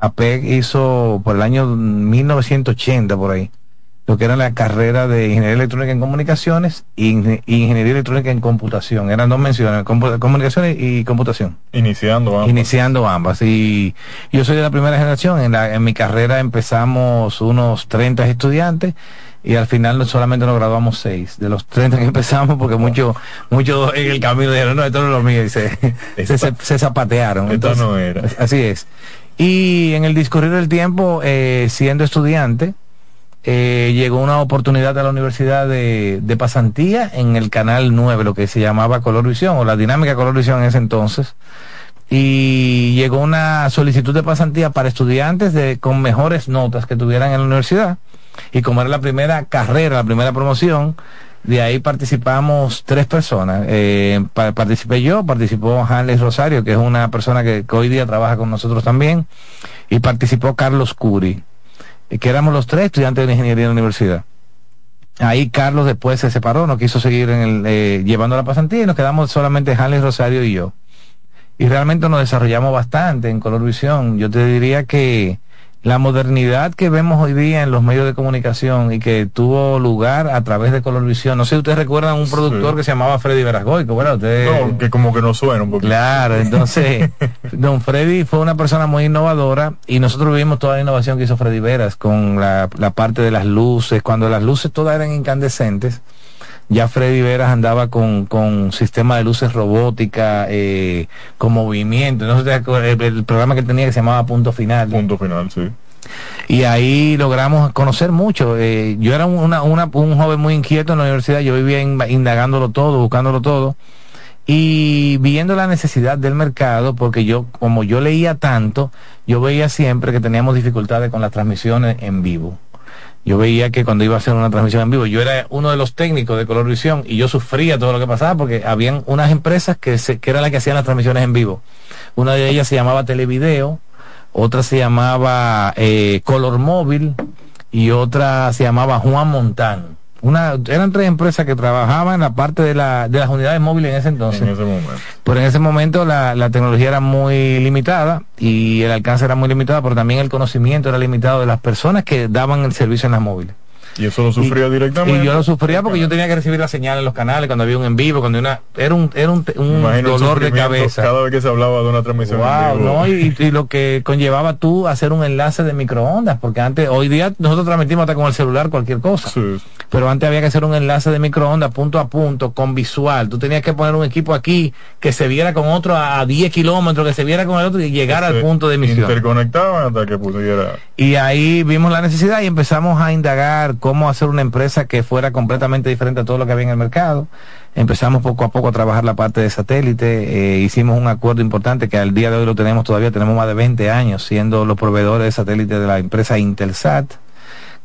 APEC hizo por el año 1980 por ahí lo que era la carrera de ingeniería electrónica en comunicaciones y ingeniería electrónica en computación. Eran dos menciones, comunicaciones y computación. Iniciando ambas. Iniciando ambas. Y yo soy de la primera generación. En, la, en mi carrera empezamos unos 30 estudiantes y al final solamente nos graduamos seis de los 30 que empezamos porque muchos mucho en el camino dijeron no esto no es lo mío y se, se, zapatearon esto no era así es y en el discurrir del tiempo eh, siendo estudiante eh, llegó una oportunidad a la Universidad de, Pasantía en el Canal 9, lo que se llamaba Color Visión, o la dinámica Color Visión en ese entonces. Y llegó una solicitud de pasantía para estudiantes de, con mejores notas que tuvieran en la universidad. Y como era la primera carrera, la primera promoción, de ahí participamos tres personas. Eh, participé yo, participó Hanley Rosario, que es una persona que, hoy día trabaja con nosotros también, y participó Carlos Curi que éramos los tres estudiantes de ingeniería en la universidad. Ahí Carlos después se separó, no quiso seguir en el, eh, llevando la pasantía y nos quedamos solamente Hanley Rosario y yo. Y realmente nos desarrollamos bastante en Color Visión. Yo te diría que la modernidad que vemos hoy día en los medios de comunicación y que tuvo lugar a través de Colorvisión. No sé si ustedes recuerdan un productor que se llamaba Freddy Verasgoy, que bueno, No, que como que no suena un poquito. Claro, entonces, don Freddy fue una persona muy innovadora y nosotros vimos toda la innovación que hizo Freddy Veras con la, la parte de las luces, cuando las luces todas eran incandescentes ya Freddy Veras andaba con, con sistema de luces robótica, eh, con movimiento. No sé, el, el, programa que tenía que se llamaba Punto Final. Punto Final, sí. Y ahí logramos conocer mucho. Eh, yo era una, una, un joven muy inquieto en la universidad, yo vivía indagándolo todo, buscándolo todo. Y viendo la necesidad del mercado, porque yo, como yo leía tanto, yo veía siempre que teníamos dificultades con las transmisiones en vivo yo veía que cuando iba a hacer una transmisión en vivo, yo era uno de los técnicos de Colorvisión y yo sufría todo lo que pasaba porque habían unas empresas que, se, que era la que hacían las transmisiones en vivo. Una de ellas se llamaba Televideo, otra se llamaba eh, Color Móvil y otra se llamaba Juan Montán una, eran tres empresas que trabajaban en la parte de, la, de las unidades móviles en ese entonces. En ese momento. Pero en ese momento la, la tecnología era muy limitada y el alcance era muy limitado, pero también el conocimiento era limitado de las personas que daban el servicio en las móviles. Y eso lo sufría directamente. Y yo lo sufría porque yo tenía que recibir la señal en los canales cuando había un en vivo, cuando una era un era un, dolor de cabeza. Cada vez que se hablaba de una transmisión en vivo. No, y, y, lo que conllevaba tú hacer un enlace de microondas, porque antes hoy día nosotros transmitimos hasta con el celular cualquier cosa. Sí. Pero antes había que hacer un enlace de microondas punto a punto con visual. Tú tenías que poner un equipo aquí que se viera con otro a 10 kilómetros, que se viera con el otro y llegar al punto de emisión. Interconectaban hasta que pudiera. Y ahí vimos la necesidad y empezamos a indagar cómo hacer una empresa que fuera completamente diferente a todo lo que había en el mercado. Empezamos poco a poco a trabajar la parte de satélite, eh, hicimos un acuerdo importante que al día de hoy lo tenemos todavía, tenemos más de 20 años siendo los proveedores de satélite de la empresa Intelsat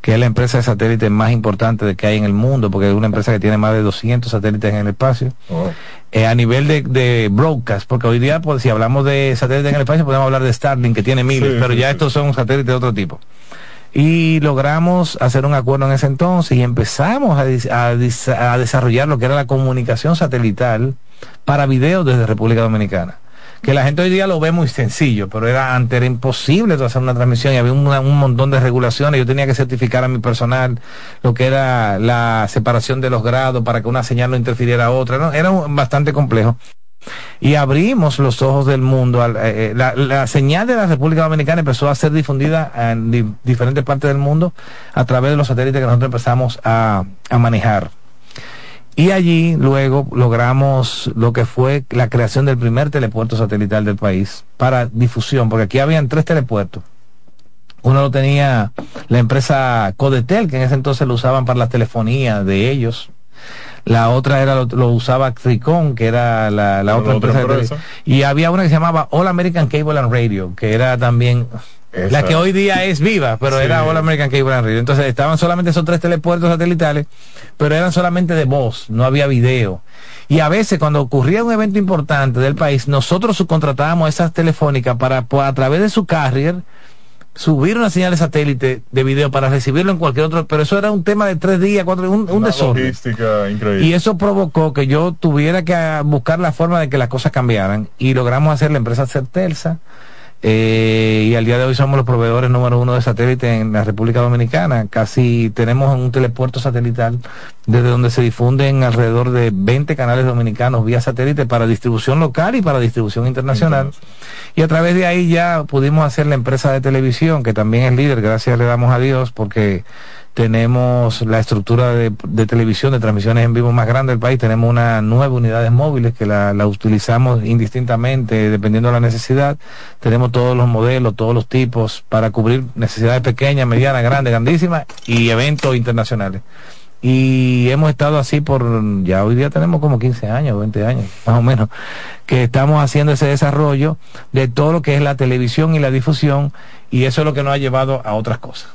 que es la empresa de satélite más importante que hay en el mundo, porque es una empresa que tiene más de 200 satélites en el espacio. Oh. Eh, a nivel de, de, broadcast, porque hoy día, pues, si hablamos de satélites en el espacio, podemos hablar de Starlink, que tiene miles, Sí, pero sí, ya sí. estos son satélites de otro tipo. Y logramos hacer un acuerdo en ese entonces y empezamos a, desarrollar lo que era la comunicación satelital para videos desde República Dominicana. Que la gente hoy día lo ve muy sencillo, pero era antes era imposible hacer una transmisión y había un montón de regulaciones. Yo tenía que certificar a mi personal lo que era la separación de los grados para que una señal no interfiriera a otra. Era bastante complejo y abrimos los ojos del mundo. eh, eh, la, la señal de la República Dominicana empezó a ser difundida en di- diferentes partes del mundo a través de los satélites que nosotros empezamos a, a manejar. Y allí luego logramos lo que fue la creación del primer telepuerto satelital del país para difusión, porque aquí habían tres telepuertos. Uno lo tenía la empresa Codetel, que en ese entonces lo usaban para la telefonía de ellos. La otra era lo, lo usaba Tricon, que era la, la otra empresa. de y había una que se llamaba All American Cable and Radio, que era también la que hoy día es viva, pero Sí. era All American Cable and Radio. Entonces estaban solamente esos tres telepuertos satelitales, pero eran solamente de voz, no había video. Y a veces cuando ocurría un evento importante del país, nosotros subcontratábamos esas telefónicas para, por- a través de su carrier, subir una señal de satélite de video para recibirlo en cualquier otro, pero eso era un tema de tres días, cuatro, un, un Una desorden. logística increíble. Y eso provocó que yo tuviera que ah, buscar la forma de que las cosas cambiaran y logramos hacer la empresa Certelsa eh, y al día de hoy somos los proveedores número uno de satélite en la República Dominicana. Casi tenemos un telepuerto satelital desde donde se difunden alrededor de 20 canales dominicanos vía satélite para distribución local y para distribución internacional. Y a través de ahí ya pudimos hacer la empresa de televisión, que también es líder, gracias le damos a Dios, porque tenemos la estructura de, televisión, de transmisiones en vivo más grande del país, tenemos una nueve unidades móviles que la, utilizamos indistintamente dependiendo de la necesidad, tenemos todos los modelos, todos los tipos para cubrir necesidades pequeñas, medianas, grandes, grandísimas y eventos internacionales. Y hemos estado así por, ya hoy día tenemos como 15 años, 20 años, más o menos, que estamos haciendo ese desarrollo de todo lo que es la televisión y la difusión, y eso es lo que nos ha llevado a otras cosas.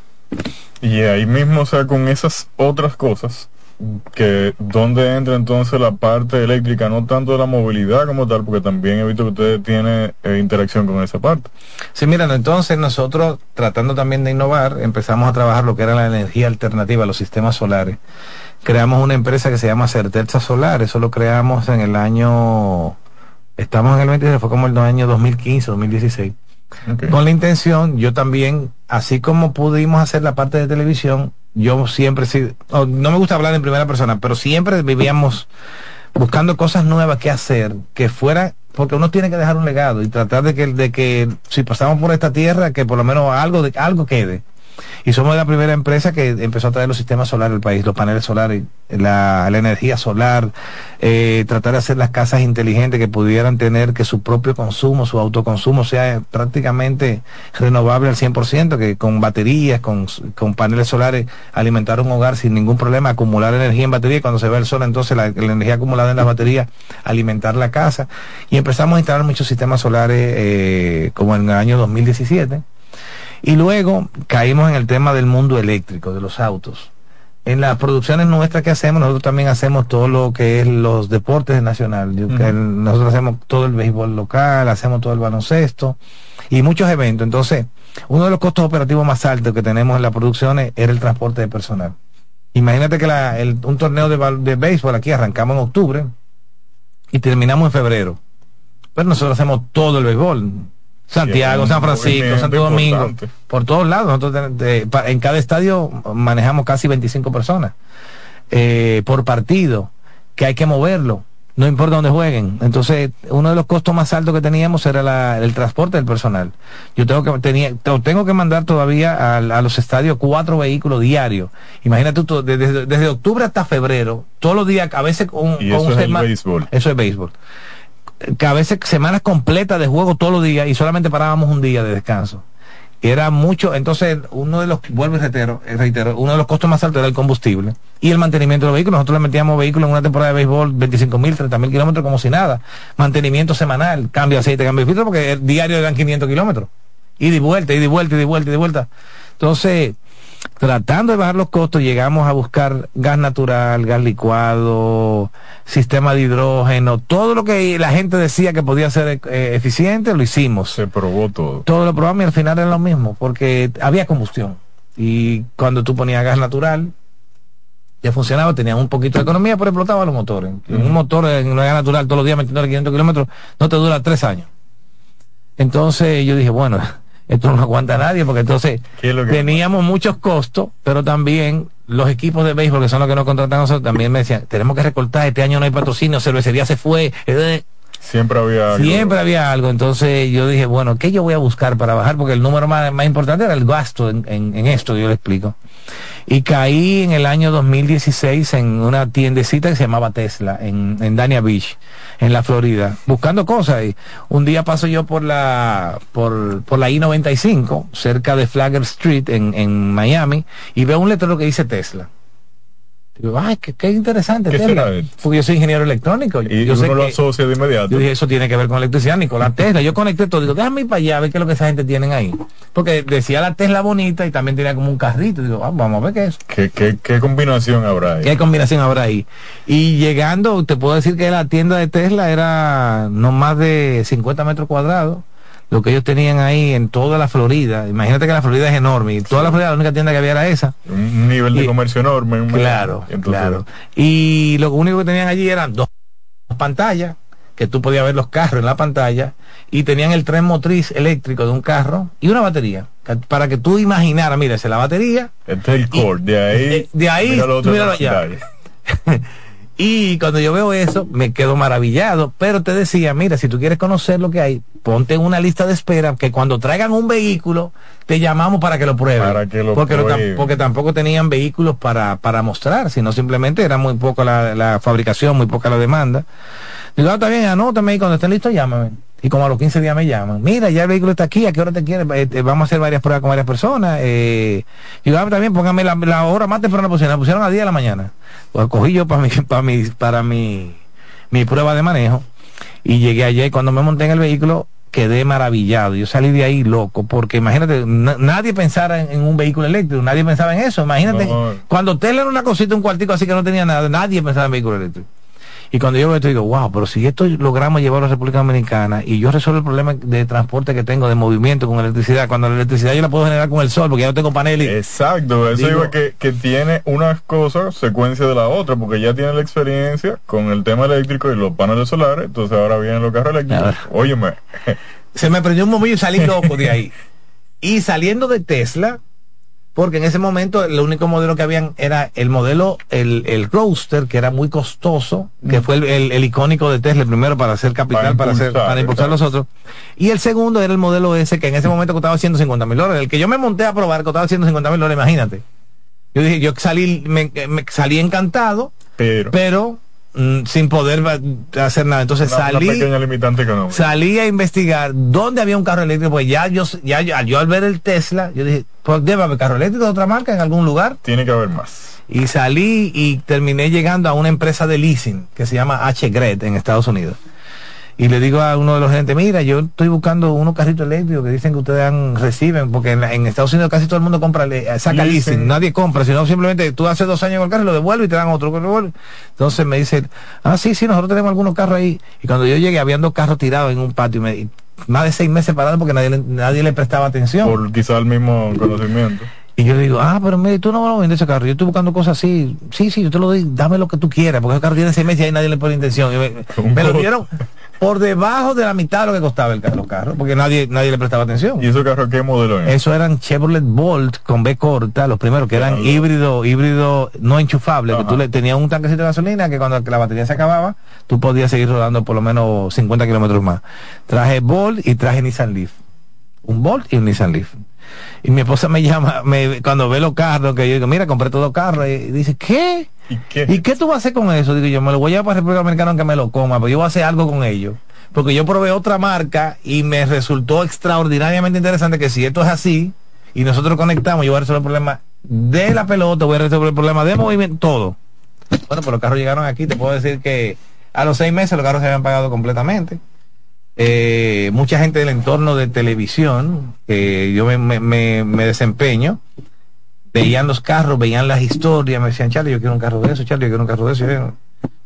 Y ahí mismo, o sea, con esas otras cosas, que dónde entra entonces la parte eléctrica, no tanto la movilidad como tal, porque también he visto que ustedes tienen eh, interacción con esa parte. Sí, miren, entonces nosotros tratando también de innovar, empezamos a trabajar lo que era la energía alternativa, los sistemas solares. Creamos una empresa que se llama Certeza Solar, eso lo creamos en el año, estamos en el 20, fue como el año 2015, 2016 con la intención, yo también, así como pudimos hacer la parte de televisión, yo siempre, sí, no me gusta hablar en primera persona, pero siempre vivíamos buscando cosas nuevas que hacer, que fuera, porque uno tiene que dejar un legado y tratar de que, de que si pasamos por esta tierra, que por lo menos algo, de, algo quede. Y somos la primera empresa que empezó a traer los sistemas solares al país, los paneles solares, la, energía solar, eh, tratar de hacer las casas inteligentes que pudieran tener que su propio consumo, su autoconsumo sea prácticamente renovable al 100%, que con baterías, con, paneles solares, alimentar un hogar sin ningún problema, acumular energía en batería cuando se ve el sol, entonces la, energía acumulada en las baterías, alimentar la casa. Y empezamos a instalar muchos sistemas solares eh, como en el año 2017 y luego caímos en el tema del mundo eléctrico, de los autos. En las producciones nuestras que hacemos, nosotros también hacemos todo lo que es los deportes nacional. Nosotros hacemos todo el béisbol local, hacemos todo el baloncesto y muchos eventos. Entonces, uno de los costos operativos más altos que tenemos en las producciones era el transporte de personal. Imagínate que un torneo de, de béisbol aquí arrancamos en octubre y terminamos en febrero. Pero nosotros hacemos todo el béisbol Santiago, San Francisco, Santo Domingo, por todos lados. Nosotros en cada estadio manejamos casi 25 personas eh, por partido, que hay que moverlo, no importa dónde jueguen. Entonces, uno de los costos más altos que teníamos era el transporte del personal. Yo tengo que tenía, tengo que mandar todavía a, los estadios cuatro vehículos diarios. Imagínate tú, desde, octubre hasta febrero, todos los días, a veces con, eso es béisbol. Eso es béisbol que a veces semanas completas de juego todos los días y solamente parábamos un día de descanso. Era mucho, entonces uno de los, vuelvo y reitero, reitero, uno de los costos más altos era el combustible y el mantenimiento de los vehículos. Nosotros le metíamos vehículos en una temporada de béisbol 25 mil, 30 mil kilómetros como si nada. Mantenimiento semanal, cambio de aceite, cambio de filtro, porque el diario eran 500 kilómetros. Y de vuelta, y de vuelta, y de vuelta, y de vuelta. Entonces, tratando de bajar los costos, llegamos a buscar gas natural, gas licuado, sistema de hidrógeno, todo lo que la gente decía que podía ser eh, eficiente, lo hicimos. Se probó todo. Todo lo probamos y al final era lo mismo, porque había combustión. Y cuando tú ponías gas natural, ya funcionaba, tenía un poquito de economía, pero explotaba los motores. Un motor en gas natural todos los días metiendo 500 kilómetros no te dura tres años. Entonces yo dije, bueno, esto no aguanta nadie, porque entonces teníamos muchos costos, pero también los equipos de béisbol, que son los que nos contratan nosotros, también me decían, tenemos que recortar, este año no hay patrocinio, cervecería se fue. Siempre había algo. Siempre había algo. Entonces yo dije, bueno, ¿qué yo voy a buscar para bajar? Porque el número más, importante era el gasto en, en, esto, yo le explico. Y caí en el año 2016 en una tiendecita que se llamaba Tesla, en, en Dania Beach en la Florida, buscando cosas. Y un día paso yo por la, por, por la I-95, cerca de Flagger Street, en, en Miami, y veo un letrero que dice Tesla. Digo, ay, qué, interesante. Tesla. Porque yo soy ingeniero electrónico. Y yo uno sé lo asocia de inmediato. Yo dije, eso tiene que ver con electricidad, Nicolás Tesla. Yo conecté todo. Digo, déjame ir para allá a ver qué es lo que esa gente tiene ahí. Porque decía la Tesla bonita y también tenía como un carrito. Digo, ah, vamos a ver qué es. ¿Qué, qué, qué combinación habrá ahí? ¿Qué combinación habrá ahí? Y llegando, te puedo decir que la tienda de Tesla era no más de 50 metros cuadrados lo que ellos tenían ahí en toda la Florida. Imagínate que la Florida es enorme y toda la Florida la única tienda que había era esa. Un nivel de comercio enorme. Claro, claro. Y lo único que tenían allí eran dos pantallas que tú podías ver los carros en la pantalla y tenían el tren motriz eléctrico de un carro y una batería. Para que tú imaginaras, mira, esa es la batería. Este es el core, de ahí. De, ahí, tú míralo allá. y cuando yo veo eso, me quedo maravillado. Pero te decía, mira, si tú quieres conocer lo que hay, ponte en una lista de espera que cuando traigan un vehículo, te llamamos para que lo prueben. Para que lo porque, prueben. porque tampoco tenían vehículos para, para mostrar, sino simplemente era muy poco la, la fabricación, muy poca la demanda. Digo, ah, está bien, anótame y cuando estén listos, llámame. Y como a los 15 días me llaman, mira, ya el vehículo está aquí, ¿a qué hora te quieres? Eh, vamos a hacer varias pruebas con varias personas. Eh, y digo, ah, está bien, póngame la, la hora más temprana posible. La pusieron a 10 de la mañana. Pues cogí yo para mi, para mi, para mi, mi prueba de manejo. Y llegué ayer, cuando me monté en el vehículo, quedé maravillado. Yo salí de ahí loco, porque imagínate, nadie pensara en, en, un vehículo eléctrico, nadie pensaba en eso. Imagínate, no. cuando usted era una cosita, un cuartico así que no tenía nada, nadie pensaba en vehículo eléctrico. Y cuando yo veo esto digo, wow, pero si esto logramos llevarlo a la República Dominicana y yo resuelvo el problema de transporte que tengo, de movimiento con electricidad, cuando la electricidad yo la puedo generar con el sol, porque ya no tengo paneles. Exacto, eso digo, que, que tiene unas cosas secuencia de la otra, porque ya tiene la experiencia con el tema eléctrico y los paneles solares, entonces ahora vienen los carros eléctricos. Óyeme. Se me prendió un momento y salí loco de ahí. y saliendo de Tesla, porque en ese momento el único modelo que habían era el modelo, el, el Roadster, que era muy costoso, que fue el, el, el, icónico de Tesla, el primero para hacer capital, para, impulsar, para, hacer, para impulsar los otros. Y el segundo era el modelo ese, que en ese momento costaba 150 mil dólares. El que yo me monté a probar costaba 150 mil dólares, imagínate. Yo dije, yo salí, me, me salí encantado, pero, pero mm, sin poder hacer nada. Entonces una, salí, una limitante salí a investigar dónde había un carro eléctrico, pues ya yo, ya yo, yo al ver el Tesla, yo dije, pues debe haber carro eléctrico de otra marca en algún lugar. Tiene que haber más. Y salí y terminé llegando a una empresa de leasing que se llama H-Gred en Estados Unidos. Y le digo a uno de los gerentes, mira, yo estoy buscando unos carritos eléctricos que dicen que ustedes han, reciben, porque en, en, Estados Unidos casi todo el mundo compra, saca leasing, leasing. nadie compra, sino simplemente tú haces dos años con el carro y lo devuelves y te dan otro. Entonces me dice, ah, sí, sí, nosotros tenemos algunos carros ahí. Y cuando yo llegué, habían dos carros tirados en un patio y me, y más de seis meses parados porque nadie, nadie le prestaba atención. Por quizá el mismo conocimiento. Y yo le digo, ah, pero mire, tú no vas a vender ese carro. Yo estoy buscando cosas así. Sí, sí, yo te lo doy, dame lo que tú quieras, porque ese carro tiene seis meses y ahí nadie le pone intención. Me, me lo dieron por debajo de la mitad de lo que costaba el carro, carro porque nadie nadie le prestaba atención. ¿Y esos carros qué modelo es? Eso eran Chevrolet Bolt con B corta, los primeros que eran claro. híbrido, híbrido no enchufable, Ajá. que tú le tenías un tanquecito de gasolina que cuando la batería se acababa, tú podías seguir rodando por lo menos 50 kilómetros más. Traje Bolt y traje Nissan Leaf. Un Bolt y un Nissan Leaf. Y mi esposa me llama, me, cuando ve los carros, que yo digo, mira, compré todos los carros, y dice, ¿qué? ¿Y qué? ¿Y qué tú vas a hacer con eso? Digo yo, me lo voy a llevar para República Dominicana aunque me lo coma, pero yo voy a hacer algo con ellos. Porque yo probé otra marca y me resultó extraordinariamente interesante que si esto es así y nosotros conectamos, yo voy a resolver el problema de la pelota, voy a resolver el problema de movimiento, todo. Bueno, pues los carros llegaron aquí, te puedo decir que a los seis meses los carros se habían pagado completamente. Eh, mucha gente del entorno de televisión, que yo me, me, me, desempeño, veían los carros, veían las historias, me decían, Charlie, yo quiero un carro de eso, Charlie, yo quiero un carro de eso. Yo,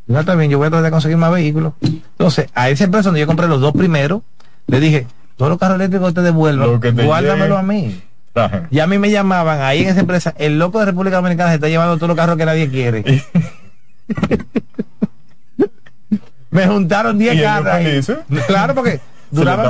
no, bien, yo voy a tratar de conseguir más vehículos. Entonces, a esa empresa donde yo compré los dos primeros, le dije, todos los carros eléctricos te devuelvan, te guárdamelo a mí. Ajá. Y a mí me llamaban ahí en esa empresa, el loco de República Dominicana se está llevando todos los carros que nadie quiere. me juntaron 10 carros. Claro, porque duraban.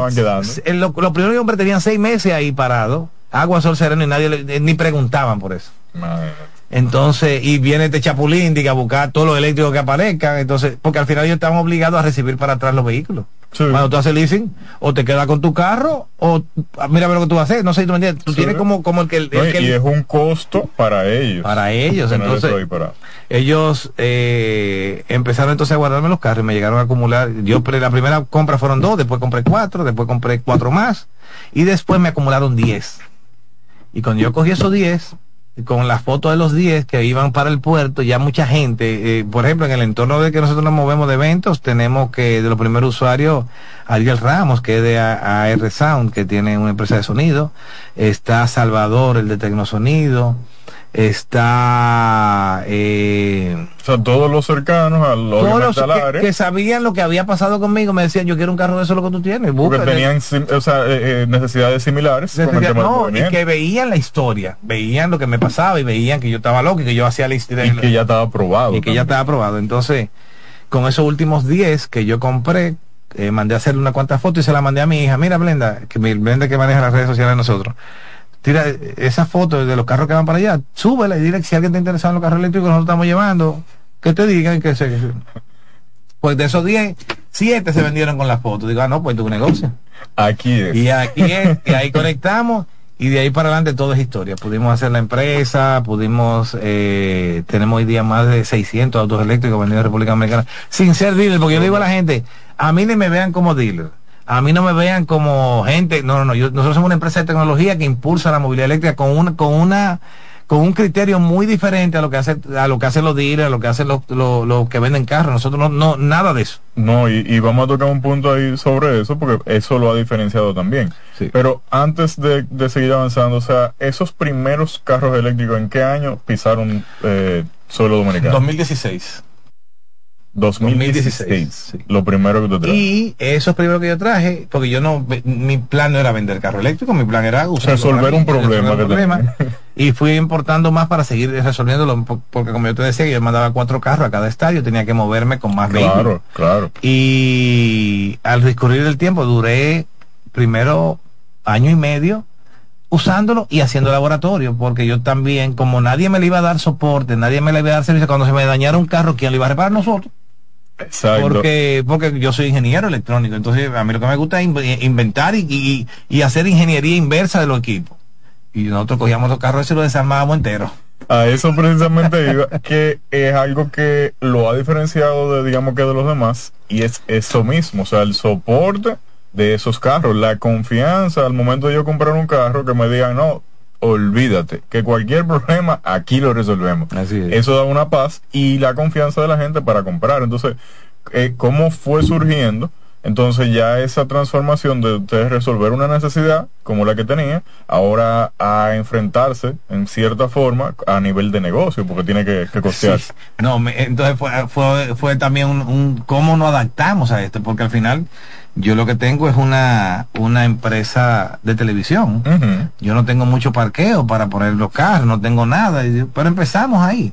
En lo, lo primero que compré tenían seis meses ahí parados, agua, sol, sereno, y nadie le, ni preguntaban por eso. Madre. Entonces, y viene este chapulín diga, a buscar todos los eléctricos que aparezcan. Entonces, porque al final ellos estaban obligados a recibir para atrás los vehículos. Sí. Cuando tú haces leasing, o te quedas con tu carro, o mira lo que tú vas a hacer. No sé si tú me entiendes. Tú sí. tienes como, como el que. El, no, que y es un costo para ellos. Para ellos. Entonces, ellos eh, empezaron entonces a guardarme los carros y me llegaron a acumular. Yo, la primera compra fueron dos, después compré cuatro, después compré cuatro más, y después me acumularon diez. Y cuando yo cogí esos diez, con las fotos de los 10 que iban para el puerto, ya mucha gente, eh, por ejemplo, en el entorno de que nosotros nos movemos de eventos, tenemos que de los primeros usuarios, Ariel Ramos, que es de AR Sound, que tiene una empresa de sonido, está Salvador, el de Tecnosonido, está eh, o sea todos los cercanos a los, todos los que, que, sabían lo que había pasado conmigo me decían yo quiero un carro de eso lo que tú tienes porque tenían o sea, eh, necesidades similares Necesidad, no, y que veían la historia veían lo que me pasaba y veían que yo estaba loco y que yo hacía la historia y que ya estaba aprobado y que también. ya estaba aprobado entonces con esos últimos 10 que yo compré eh, mandé a hacerle una cuantas fotos y se la mandé a mi hija. Mira, Blenda, que mi Blenda que maneja las redes sociales de nosotros. Tira esa foto de los carros que van para allá, súbela y dile que si alguien está interesado en los carros eléctricos que nosotros estamos llevando, que te digan que se... Pues de esos 10, 7 se vendieron con las fotos. Digo, ah, no, pues tu negocio. Aquí es. Y aquí es, y ahí conectamos y de ahí para adelante todo es historia. Pudimos hacer la empresa, pudimos, eh, tenemos hoy día más de 600 autos eléctricos vendidos en República Dominicana, sin ser dealer, porque yo digo a la gente, a mí ni me vean como dealer, a mí no me vean como gente, no, no, no, nosotros somos una empresa de tecnología que impulsa la movilidad eléctrica con una, con una, con un criterio muy diferente a lo que hace a lo que hacen los dealers, a lo que hacen los, los, que venden carros. Nosotros no, no nada de eso. No, y, vamos a tocar un punto ahí sobre eso, porque eso lo ha diferenciado también. Pero antes de, seguir avanzando, o sea, esos primeros carros eléctricos, ¿en qué año pisaron eh, suelo dominicano? 2016. 2016. Lo primero que tú traes. Y eso es primero que yo traje, porque yo no, mi plan no era vender carro eléctrico, mi plan era usar resolver un problema. y fui importando más para seguir resolviéndolo, porque como yo te decía, yo mandaba cuatro carros a cada estadio, tenía que moverme con más Claro, claro. Y al discurrir el tiempo, duré primero año y medio usándolo y haciendo laboratorio, porque yo también, como nadie me le iba a dar soporte, nadie me le iba a dar servicio, cuando se me dañara un carro, ¿quién lo iba a reparar? Nosotros. Porque, porque yo soy ingeniero electrónico, entonces a mí lo que me gusta es inventar y, hacer ingeniería inversa de los equipos. Y nosotros cogíamos los carros y los desarmábamos enteros. A eso precisamente iba, que es algo que lo ha diferenciado de, digamos que de los demás, y es eso mismo, o sea, el soporte de esos carros, la confianza al momento de yo comprar un carro que me digan, no, olvídate, que cualquier problema aquí lo resolvemos. Eso da una paz y la confianza de la gente para comprar. Entonces, eh, ¿cómo fue surgiendo? Entonces ya esa transformación de ustedes resolver una necesidad como la que tenía, ahora a enfrentarse en cierta forma a nivel de negocio, porque tiene que, que costearse. No, entonces fue, fue, fue también un, un, cómo nos adaptamos a esto, porque al final yo lo que tengo es una, una empresa de televisión. Yo no tengo mucho parqueo para poner los carros, no tengo nada, pero empezamos ahí.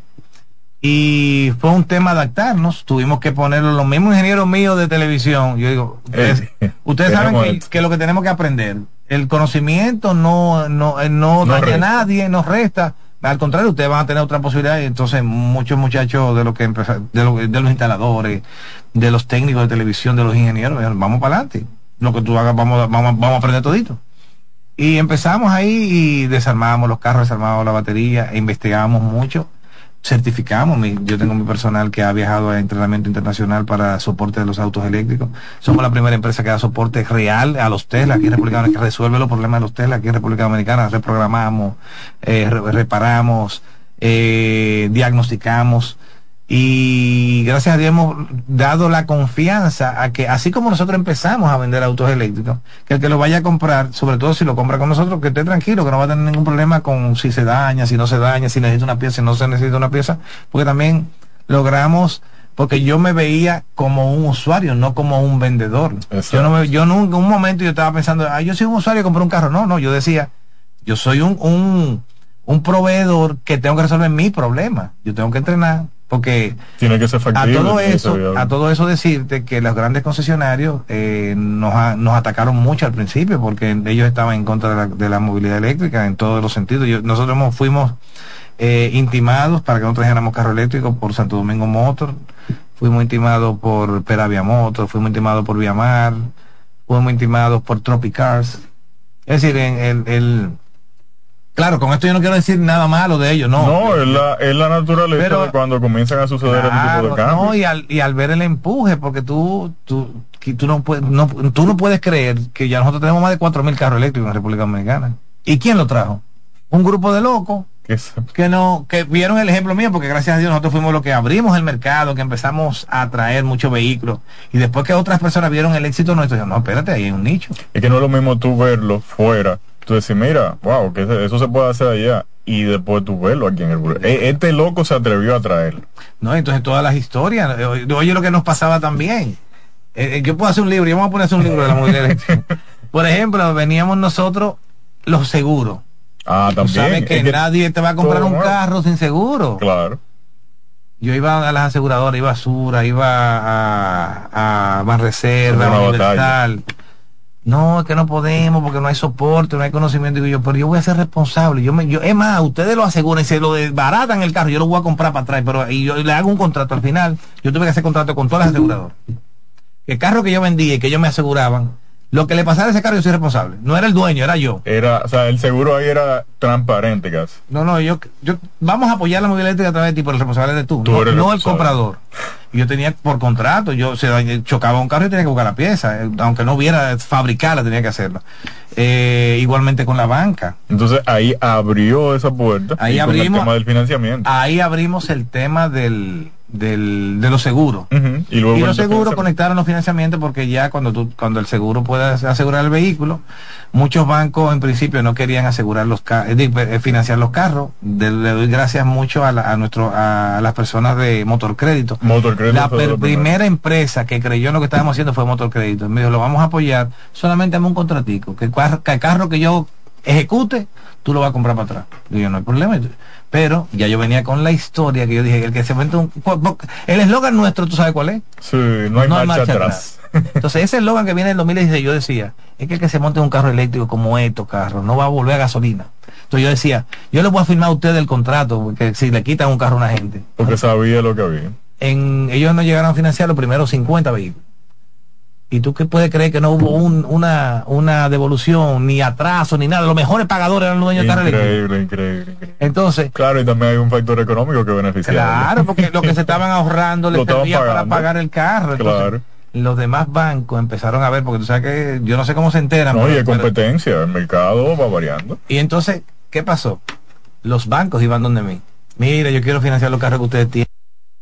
Y fue un tema adaptarnos, tuvimos que ponerlo, los mismos ingenieros míos de televisión, yo digo, ustedes, saben que, lo que tenemos que aprender, el conocimiento no, no, eh, no, daña a nadie, nos resta, al contrario, ustedes van a tener otra posibilidad y entonces muchos muchachos de, lo que de, de los instaladores, de los técnicos de televisión, de los ingenieros, vamos para adelante. Lo que tú hagas, vamos, vamos, vamos a aprender todito. Y empezamos ahí y desarmamos los carros, desarmamos la batería, investigamos mucho certificamos, yo tengo mi personal que ha viajado a entrenamiento internacional para soporte de los autos eléctricos. Somos la primera empresa que da soporte real a los Tesla aquí en República Dominicana, que resuelve los problemas de los Tesla aquí en República Dominicana. Reprogramamos, eh, reparamos, eh, diagnosticamos y gracias a Dios hemos dado la confianza a que así como nosotros empezamos a vender autos eléctricos, que el que lo vaya a comprar, sobre todo si lo compra con nosotros, que esté tranquilo, que no va a tener ningún problema con si se daña, si no se daña, si necesita una pieza, si no se necesita una pieza, porque también logramos porque yo me veía como un usuario, no como un vendedor. Yo no me, yo nunca, un momento yo estaba pensando, ah, yo soy un usuario y compré un carro. No, no, yo decía, yo soy un, un, un proveedor que tengo que resolver mi problema. Yo tengo que entrenar, porque Tiene que ser a todo eso, a todo eso decirte que los grandes concesionarios eh, nos, nos atacaron mucho al principio porque ellos estaban en contra de la, movilidad eléctrica en todos los sentidos. nosotros fuimos eh, intimados para que no trajéramos carro eléctrico por Santo Domingo Motor, fuimos intimados por Peravia Motor, fuimos intimados por Viamar, fuimos intimados por Tropicars. Es decir, en el Claro, con esto yo no quiero decir nada malo de ellos, no. No, es la, es la naturaleza de cuando comienzan a suceder este tipo de cambios. No, y al, y al ver el empuje, porque tú, tú, tú, no puedes, no, tú no puedes creer que ya nosotros tenemos más de 4.000 carros eléctricos en la República Dominicana. ¿Y quién lo trajo? Un grupo de locos que no que vieron el ejemplo mío porque gracias a Dios nosotros fuimos los que abrimos el mercado que empezamos a traer muchos vehículos y después que otras personas vieron el éxito nuestro dijeron no espérate ahí hay un nicho es que no es lo mismo tú verlo fuera tú decís, mira, wow, que eso se puede hacer allá. Y después tú verlo aquí en el e, Este loco se atrevió a traerlo. No, entonces todas las historias, eh, oye lo que nos pasaba también. Eh, eh, yo puedo hacer un libro, yo vamos a poner un libro de la movilidad Por ejemplo, veníamos nosotros los seguros. Ah, también. sabes que, nadie te va a comprar un carro sin seguro. Claro. Yo iba a las aseguradoras, iba a Sura, iba a, a Banreserva, a Universal. No, es que no podemos porque no hay soporte, no hay conocimiento. Y yo, pero yo voy a ser responsable. Yo me, yo, es más, ustedes lo aseguran y se lo desbaratan el carro, yo lo voy a comprar para atrás, pero y yo le hago un contrato al final. Yo tuve que hacer contrato con todas las aseguradoras. El carro que yo vendía y que ellos me aseguraban, lo que le pasara a ese carro yo soy responsable. No era el dueño, era yo. Era, o sea, el seguro ahí era transparente casi. No, no, yo, yo vamos a apoyar la movilidad eléctrica a través de ti, pero el responsable de tú, no, no el comprador. Yo tenía por contrato, yo se chocaba un carro y tenía que buscar la pieza, eh, aunque no hubiera fabricarla, tenía que hacerlo. Eh, igualmente con la banca. Entonces ahí abrió esa puerta. Ahí abrimos el tema del financiamiento. Ahí abrimos el tema del del, de los seguros. Y, luego los seguros conectaron los financiamientos porque ya cuando tú, cuando el seguro pueda asegurar el vehículo, muchos bancos en principio no querían asegurar los eh, financiar los carros. le doy gracias mucho a, a nuestro a las personas de Motor Crédito. la primera empresa que creyó en lo que estábamos haciendo fue Motor Crédito. Me dijo, lo vamos a apoyar, solamente dame un contratico, que que el carro que yo ejecute, tú lo vas a comprar para atrás. Y yo, no hay problema. Pero ya yo venía con la historia que yo dije, el que se mete un... El eslogan nuestro, ¿tú sabes cuál es? Sí, no hay, marcha, atrás. Entonces ese eslogan que viene en el 2016, yo decía, es que el que se monte un carro eléctrico como estos carros, no va a volver a gasolina. Entonces yo decía, yo le voy a firmar a usted el contrato, porque si le quitan un carro a una gente. Porque sabía lo que había. En, ellos no llegaron a financiar los primeros 50 vehículos. ¿Y tú qué puedes creer que no hubo una, una devolución, ni atraso, ni nada? Los mejores pagadores eran los dueños de increíble, increíble, increíble. Entonces. Claro, y también hay un factor económico que beneficia. Claro, porque lo que se estaban ahorrando les servía para pagar el carro. claro. Los demás bancos empezaron a ver, porque tú sabes que yo no sé cómo se enteran. No, y hay competencia, el mercado va variando. Y entonces, ¿qué pasó? Los bancos iban donde mí. Mira, yo quiero financiar los carros que ustedes tienen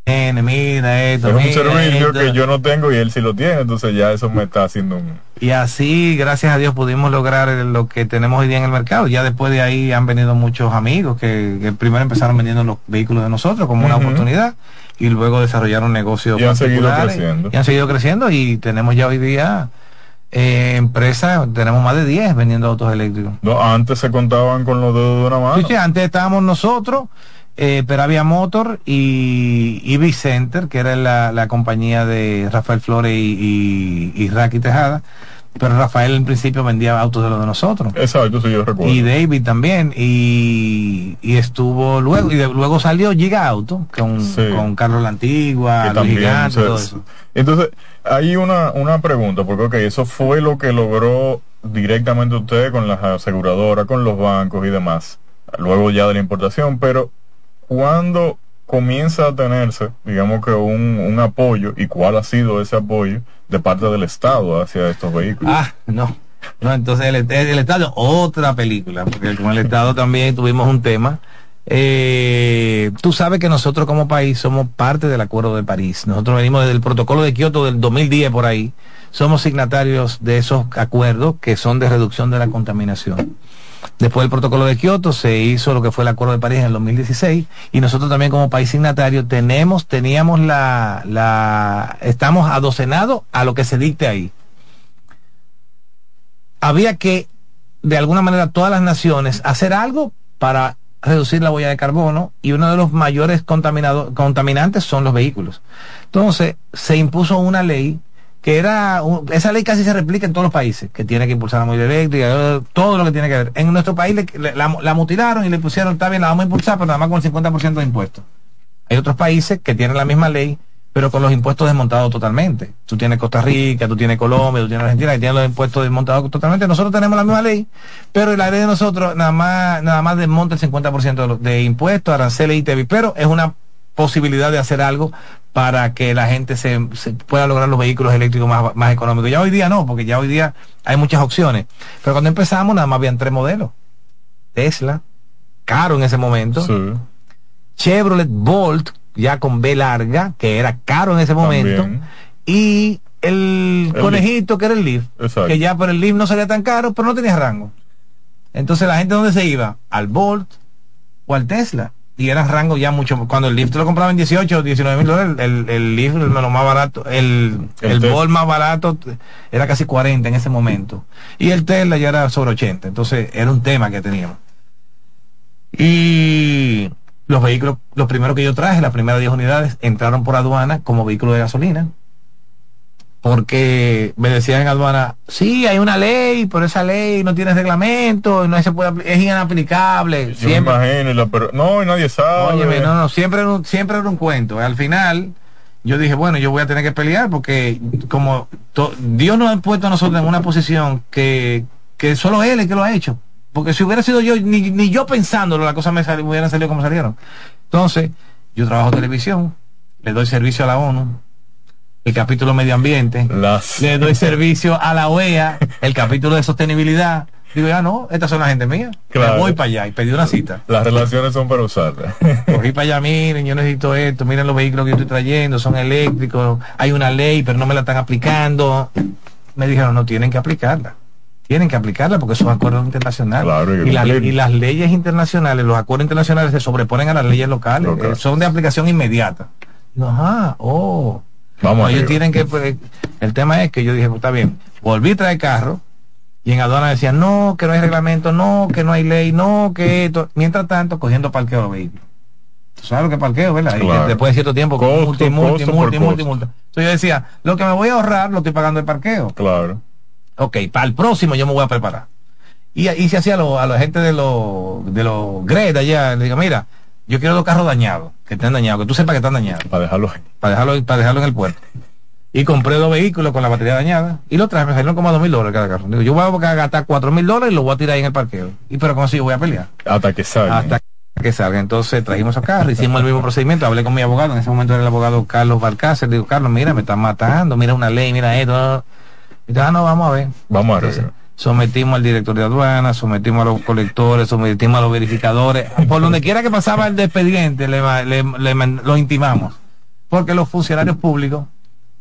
mira esto. Es un servicio que yo no tengo y él sí lo tiene, entonces ya eso me está haciendo un... Y así, gracias a Dios, pudimos lograr lo que tenemos hoy día en el mercado. Ya después de ahí han venido muchos amigos que, primero empezaron vendiendo los vehículos de nosotros como una oportunidad y luego desarrollaron negocios y han seguido creciendo. Y han seguido creciendo y tenemos ya hoy día eh, empresas, tenemos más de 10 vendiendo autos eléctricos. No, antes se contaban con los dedos de una mano. Sí, sí, antes estábamos nosotros eh, Peravia Motor y Ivy Center, que era la, compañía de Rafael Flores y, y, Raki Tejada. Pero Rafael en principio vendía autos de los de nosotros. Exacto, sí, yo recuerdo. Y David también. Y, estuvo luego, y luego salió Giga Auto con, con Carlos La Antigua, Gigante, todo eso. Entonces, hay una, una pregunta, porque ok, eso fue lo que logró directamente usted con las aseguradoras, con los bancos y demás, luego ya de la importación, pero cuando comienza a tenerse, digamos que un, un, apoyo y cuál ha sido ese apoyo de parte del Estado hacia estos vehículos. Ah, no. No, entonces el, el Estado, otra película, porque con el Estado también tuvimos un tema. Eh, tú sabes que nosotros como país somos parte del Acuerdo de París. Nosotros venimos desde el protocolo de Kioto del 2010 por ahí. Somos signatarios de esos acuerdos que son de reducción de la contaminación. Después del protocolo de Kioto se hizo lo que fue el Acuerdo de París en el 2016 y nosotros también como país signatario tenemos, teníamos la, la, estamos adocenados a lo que se dicte ahí. Había que, de alguna manera, todas las naciones hacer algo para reducir la huella de carbono y uno de los mayores contaminantes son los vehículos. Entonces, se impuso una ley que era, esa ley casi se replica en todos los países, que tiene que impulsar la movilidad eléctrica, todo lo que tiene que ver. En nuestro país la, mutilaron y le pusieron, está bien, la vamos a impulsar, pero nada más con el 50% de impuestos. Hay otros países que tienen la misma ley, pero con los impuestos desmontados totalmente. Tú tienes Costa Rica, tú tienes Colombia, tú tienes Argentina, que tienen los impuestos desmontados totalmente. Nosotros tenemos la misma ley, pero la ley de nosotros nada más, nada más desmonta el 50% de, de impuestos, aranceles y TV, pero es una posibilidad de hacer algo para que la gente se, pueda lograr los vehículos eléctricos más, económicos. Ya hoy día no, porque ya hoy día hay muchas opciones. Pero cuando empezamos nada más habían tres modelos. Tesla, caro en ese momento. Chevrolet Bolt, ya con B larga, que era caro en ese momento. Y el, conejito, que era el Leaf, que ya por el Leaf no salía tan caro, pero no tenía rango. Entonces la gente dónde se iba? Al Bolt o al Tesla y era rango ya mucho. Cuando el Leaf te lo compraba en 18 o 19 mil dólares, el, el Leaf lo más barato, el, el, Ball más barato era casi 40 en ese momento. Y el Tesla ya era sobre 80. Entonces era un tema que teníamos. Y Los vehículos, los primeros que yo traje, las primeras 10 unidades, entraron por aduana como vehículo de gasolina. Porque me decían en aduana, sí, hay una ley, pero esa ley no tiene reglamento, no se puede, es inaplicable. Yo siempre, me imagino, pero no, nadie sabe. Óyeme, no, no, siempre, siempre era un cuento. Al final, yo dije, bueno, yo voy a tener que pelear porque como Dios nos ha puesto a nosotros en una posición que, que solo Él es que lo ha hecho. Porque si hubiera sido yo, ni, ni yo pensándolo, las cosas me, hubieran salido como salieron. Entonces, yo trabajo televisión, le doy servicio a la ONU, el capítulo medio ambiente, le doy servicio a la OEA, el capítulo de sostenibilidad. Digo, ya no, estas son la gente mía. voy para allá y pedí una cita. Las relaciones son para usarlas. Cogí para allá, miren, yo necesito esto, miren los vehículos que yo estoy trayendo, son eléctricos, hay una ley, pero no me la están aplicando. Me dijeron, no tienen que aplicarla tienen que aplicarla porque son acuerdos internacionales. y, las leyes internacionales, los acuerdos internacionales se sobreponen a las leyes locales, eh, son de aplicación inmediata. ajá, oh. Vamos ellos tienen que, pues, el tema es que yo dije, pues, está bien, volví a traer carro y en aduana decían, no, que no hay reglamento, no, que no hay ley, no, que esto. Mientras tanto, cogiendo parqueo de vehículos. Tú sabes lo que parqueo, ¿verdad? después de cierto tiempo, multi, multi, multi, multi, multi. Entonces yo decía, lo que me voy a ahorrar lo estoy pagando el parqueo. Claro ok, para el próximo yo me voy a preparar. Y, y se hacía a, la gente de los de los Greta allá, le digo, mira, yo quiero los carros dañados, que estén dañados, que tú sepas que están dañados. Para dejarlo Para dejarlo, para dejarlo en el puerto. Y compré dos vehículos con la batería dañada y los traje, me salieron como a dos mil dólares cada carro. Digo, yo voy a gastar cuatro mil dólares y lo voy a tirar ahí en el parqueo. Y pero como si yo voy a pelear. Hasta que salga. Hasta que salga. Entonces trajimos a carro, hicimos el mismo procedimiento, hablé con mi abogado, en ese momento era el abogado Carlos Balcácer, digo, Carlos, mira, me están matando, mira una ley, mira esto. Ya no, vamos a ver. Vamos a ver. Sometimos al director de aduana, sometimos a los colectores, sometimos a los verificadores. Por donde quiera que pasaba el expediente, le, lo intimamos. Porque los funcionarios públicos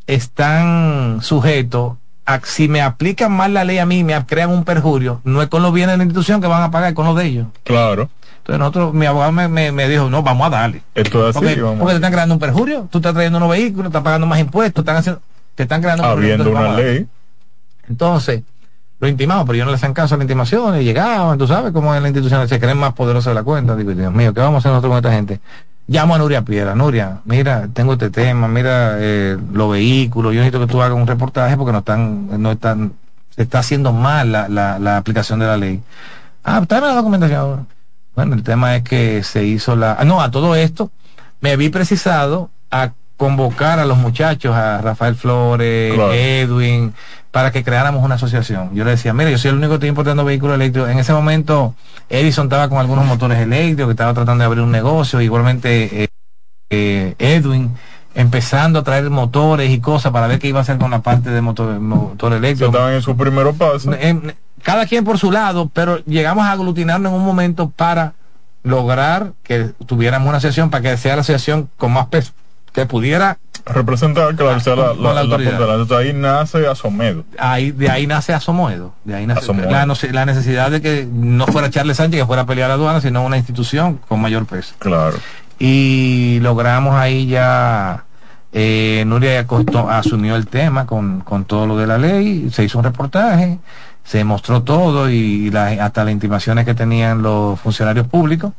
están sujetos a si me aplican mal la ley a mí, me crean un perjurio, no es con los bienes de la institución que van a pagar, es con los de ellos. Claro. Entonces nosotros, mi abogado me, me, dijo, no, vamos a darle. Esto es así, porque, porque te están creando un perjurio, tú estás trayendo unos vehículos, estás pagando más impuestos, están haciendo, te están creando un Habiendo una ley. Entonces, lo intimamos, pero yo no les hacen caso a la intimación y llegaban, tú sabes cómo es la institución, se creen más poderosos de la cuenta. Digo, Dios mío, ¿qué vamos a hacer nosotros con esta gente? Llamo a Nuria Piedra, Nuria, mira, tengo este tema, mira eh, los vehículos, yo necesito que tú hagas un reportaje porque no están, no están, se está haciendo mal la, la, la aplicación de la ley. Ah, tráeme la documentación. Bueno, el tema es que se hizo la, ah, no, a todo esto me vi precisado a convocar a los muchachos, a Rafael Flores, Edwin, para que creáramos una asociación. Yo le decía, mira, yo soy el único que estoy importando vehículos eléctricos. En ese momento, Edison estaba con algunos motores eléctricos, que estaba tratando de abrir un negocio, igualmente eh, eh, Edwin empezando a traer motores y cosas para ver qué iba a hacer con la parte de motor, motor eléctrico. Estaban en su primer paso. Cada quien por su lado, pero llegamos a aglutinarnos en un momento para lograr que tuviéramos una asociación, para que sea la asociación con más peso que pudiera representar que la, la, la, la, ahí nace Asomedo. Ahí, de ahí nace Asomedo. De ahí nace La, la, necesidad de que no fuera Charles Sánchez que fuera a pelear a la aduana, sino una institución con mayor peso. Claro. Y logramos ahí ya, eh, Nuria asumió el tema con, con todo lo de la ley, se hizo un reportaje, se mostró todo y hasta las intimaciones que tenían los funcionarios públicos.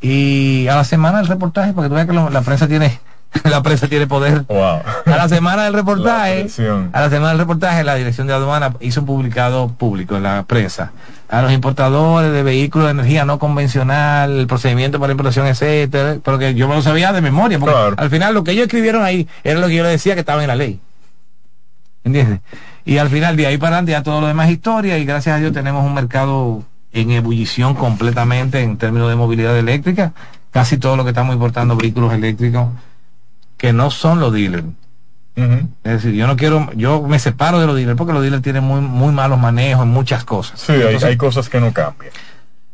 Y a la semana del reportaje, porque tú ves que la prensa tiene la prensa tiene poder. A la semana del reportaje, a la semana del reportaje, la dirección de aduana hizo un publicado público en la prensa a los importadores de vehículos de energía no convencional, el procedimiento para importación, etcétera, porque yo me lo sabía de memoria, porque al final lo que ellos escribieron ahí era lo que yo le decía que estaba en la ley. ¿Entiendes? Y al final de ahí para adelante ya todo lo demás historia y gracias a Dios tenemos un mercado en ebullición completamente en términos de movilidad eléctrica. Casi todo lo que estamos importando vehículos eléctricos que no son los dealers. Es decir, yo no quiero, yo me separo de los dealers porque los dealers tienen muy, muy malos manejos en muchas cosas. Sí, hay, cosas que no cambian.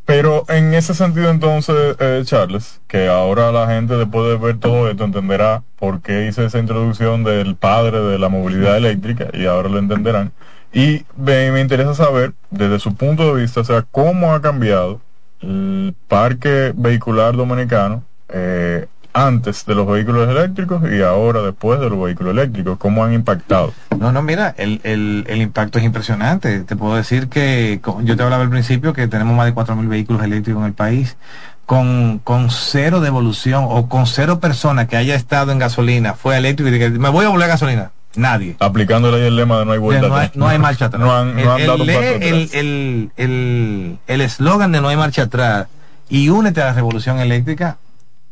Pero en ese sentido entonces, eh, Charles, que ahora la gente después de ver todo esto entenderá por qué hice esa introducción del padre de la movilidad eléctrica y ahora lo entenderán. Y me, me interesa saber, desde su punto de vista, o sea, cómo ha cambiado el parque vehicular dominicano eh, antes de los vehículos eléctricos y ahora después de los vehículos eléctricos? ¿Cómo han impactado? No, no, mira, el, el, el impacto es impresionante. Te puedo decir que yo te hablaba al principio que tenemos más de 4.000 vehículos eléctricos en el país. con, con cero devolución o con cero personas que haya estado en gasolina fue eléctrico y que me voy a volver a gasolina. Nadie. Aplicándole el lema de no hay vuelta no, hay, no hay, marcha atrás. No han, no han el, dado un paso el, atrás. el, el, el eslogan de no hay marcha atrás y únete a la revolución eléctrica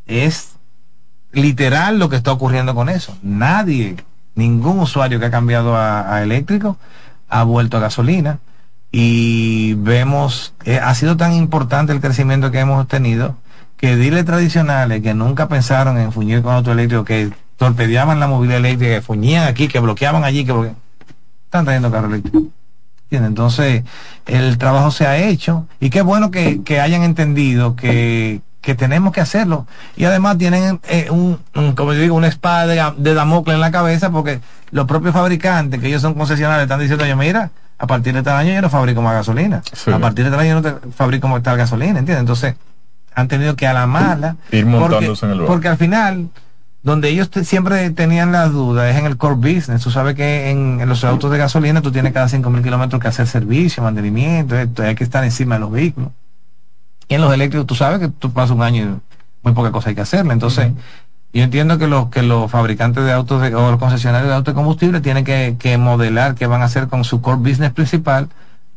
es literal lo que está ocurriendo con eso. Nadie, ningún usuario que ha cambiado a, eléctrico ha vuelto a gasolina y vemos, eh, ha sido tan importante el crecimiento que hemos tenido que dealers tradicionales que nunca pensaron en fuñir con auto eléctrico, que torpedeaban la movilidad eléctrica, que fuñían aquí, que bloqueaban allí, que bloque... están trayendo carro eléctrico. Entonces, el trabajo se ha hecho y qué bueno que hayan entendido que, que tenemos que hacerlo. Y además tienen eh, un, como yo digo, una espada de, de Damocles en la cabeza porque los propios fabricantes, que ellos son concesionarios, están diciendo, yo mira, a partir de tal año yo no fabrico más gasolina. Sí. A partir de tal año yo no fabrico más tal gasolina, ¿entiendes? Entonces, han tenido que a la mala. Ir montándose porque, en el barco. porque al final, donde ellos te- siempre tenían las dudas es en el core business. Tú sabes que en, en los autos de gasolina tú tienes cada 5.000 kilómetros que hacer servicio, mantenimiento, esto, hay que estar encima de los vehículos. Y en los eléctricos tú sabes que tú pasas un año y muy poca cosa hay que hacerle. Entonces, yo entiendo que los que los fabricantes de autos de- o los concesionarios de autos de combustible tienen que, que modelar qué van a hacer con su core business principal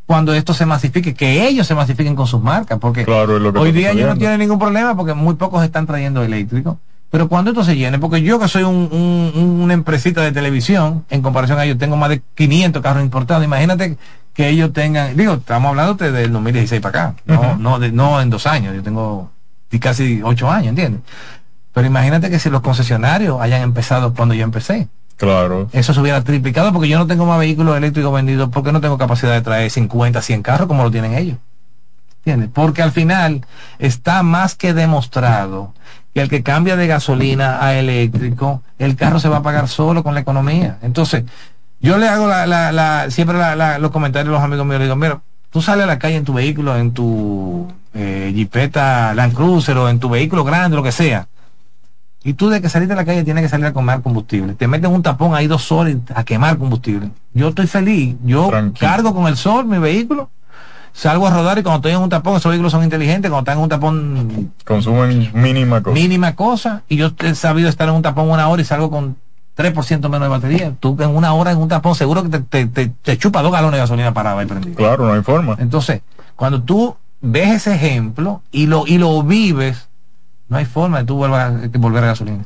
cuando esto se masifique, que ellos se masifiquen con sus marcas, porque Claro, hoy día ellos no tienen ningún problema porque muy pocos están trayendo eléctricos. Pero cuando esto se llene, porque yo que soy un, un- una empresita de televisión, en comparación a ellos tengo más de 500 carros importados, imagínate que ellos tengan, digo, estamos hablando de- del 2016 para acá, no, no, de- no en dos años, yo tengo casi ocho años, ¿entiendes? Pero imagínate que si los concesionarios hayan empezado cuando yo empecé, Claro. eso se hubiera triplicado porque yo no tengo más vehículos eléctricos vendidos porque no tengo capacidad de traer 50, 100 carros como lo tienen ellos. ¿Entiendes? Porque al final está más que demostrado que el que cambia de gasolina a eléctrico, el carro se va a pagar solo con la economía. Entonces, yo le hago la, la, la- siempre la- los comentarios a los amigos míos, le digo, mira, tú sales a la calle en tu vehículo, en tu eh, Jeepeta Land Cruiser o en tu vehículo grande, lo que sea, y tú de que salir de la calle tienes que salir a quemar combustible. Te meten un tapón ahí dos horas a quemar combustible. Yo estoy feliz. Yo Tranquilo. cargo con el sol mi vehículo, salgo a rodar y cuando estoy en un tapón, esos vehículos son inteligentes, cuando están en un tapón Consumen mínima cosa. mínima cosa, y yo he sabido estar en un tapón una hora y salgo con 3% menos de batería. Tú en una hora en un tapón seguro que te, te, te- te chupa dos galones de gasolina parada y prendido. Claro, no hay forma. Entonces, cuando tú ves ese ejemplo y lo, y lo vives, no hay forma de tú a, que volver a gasolina.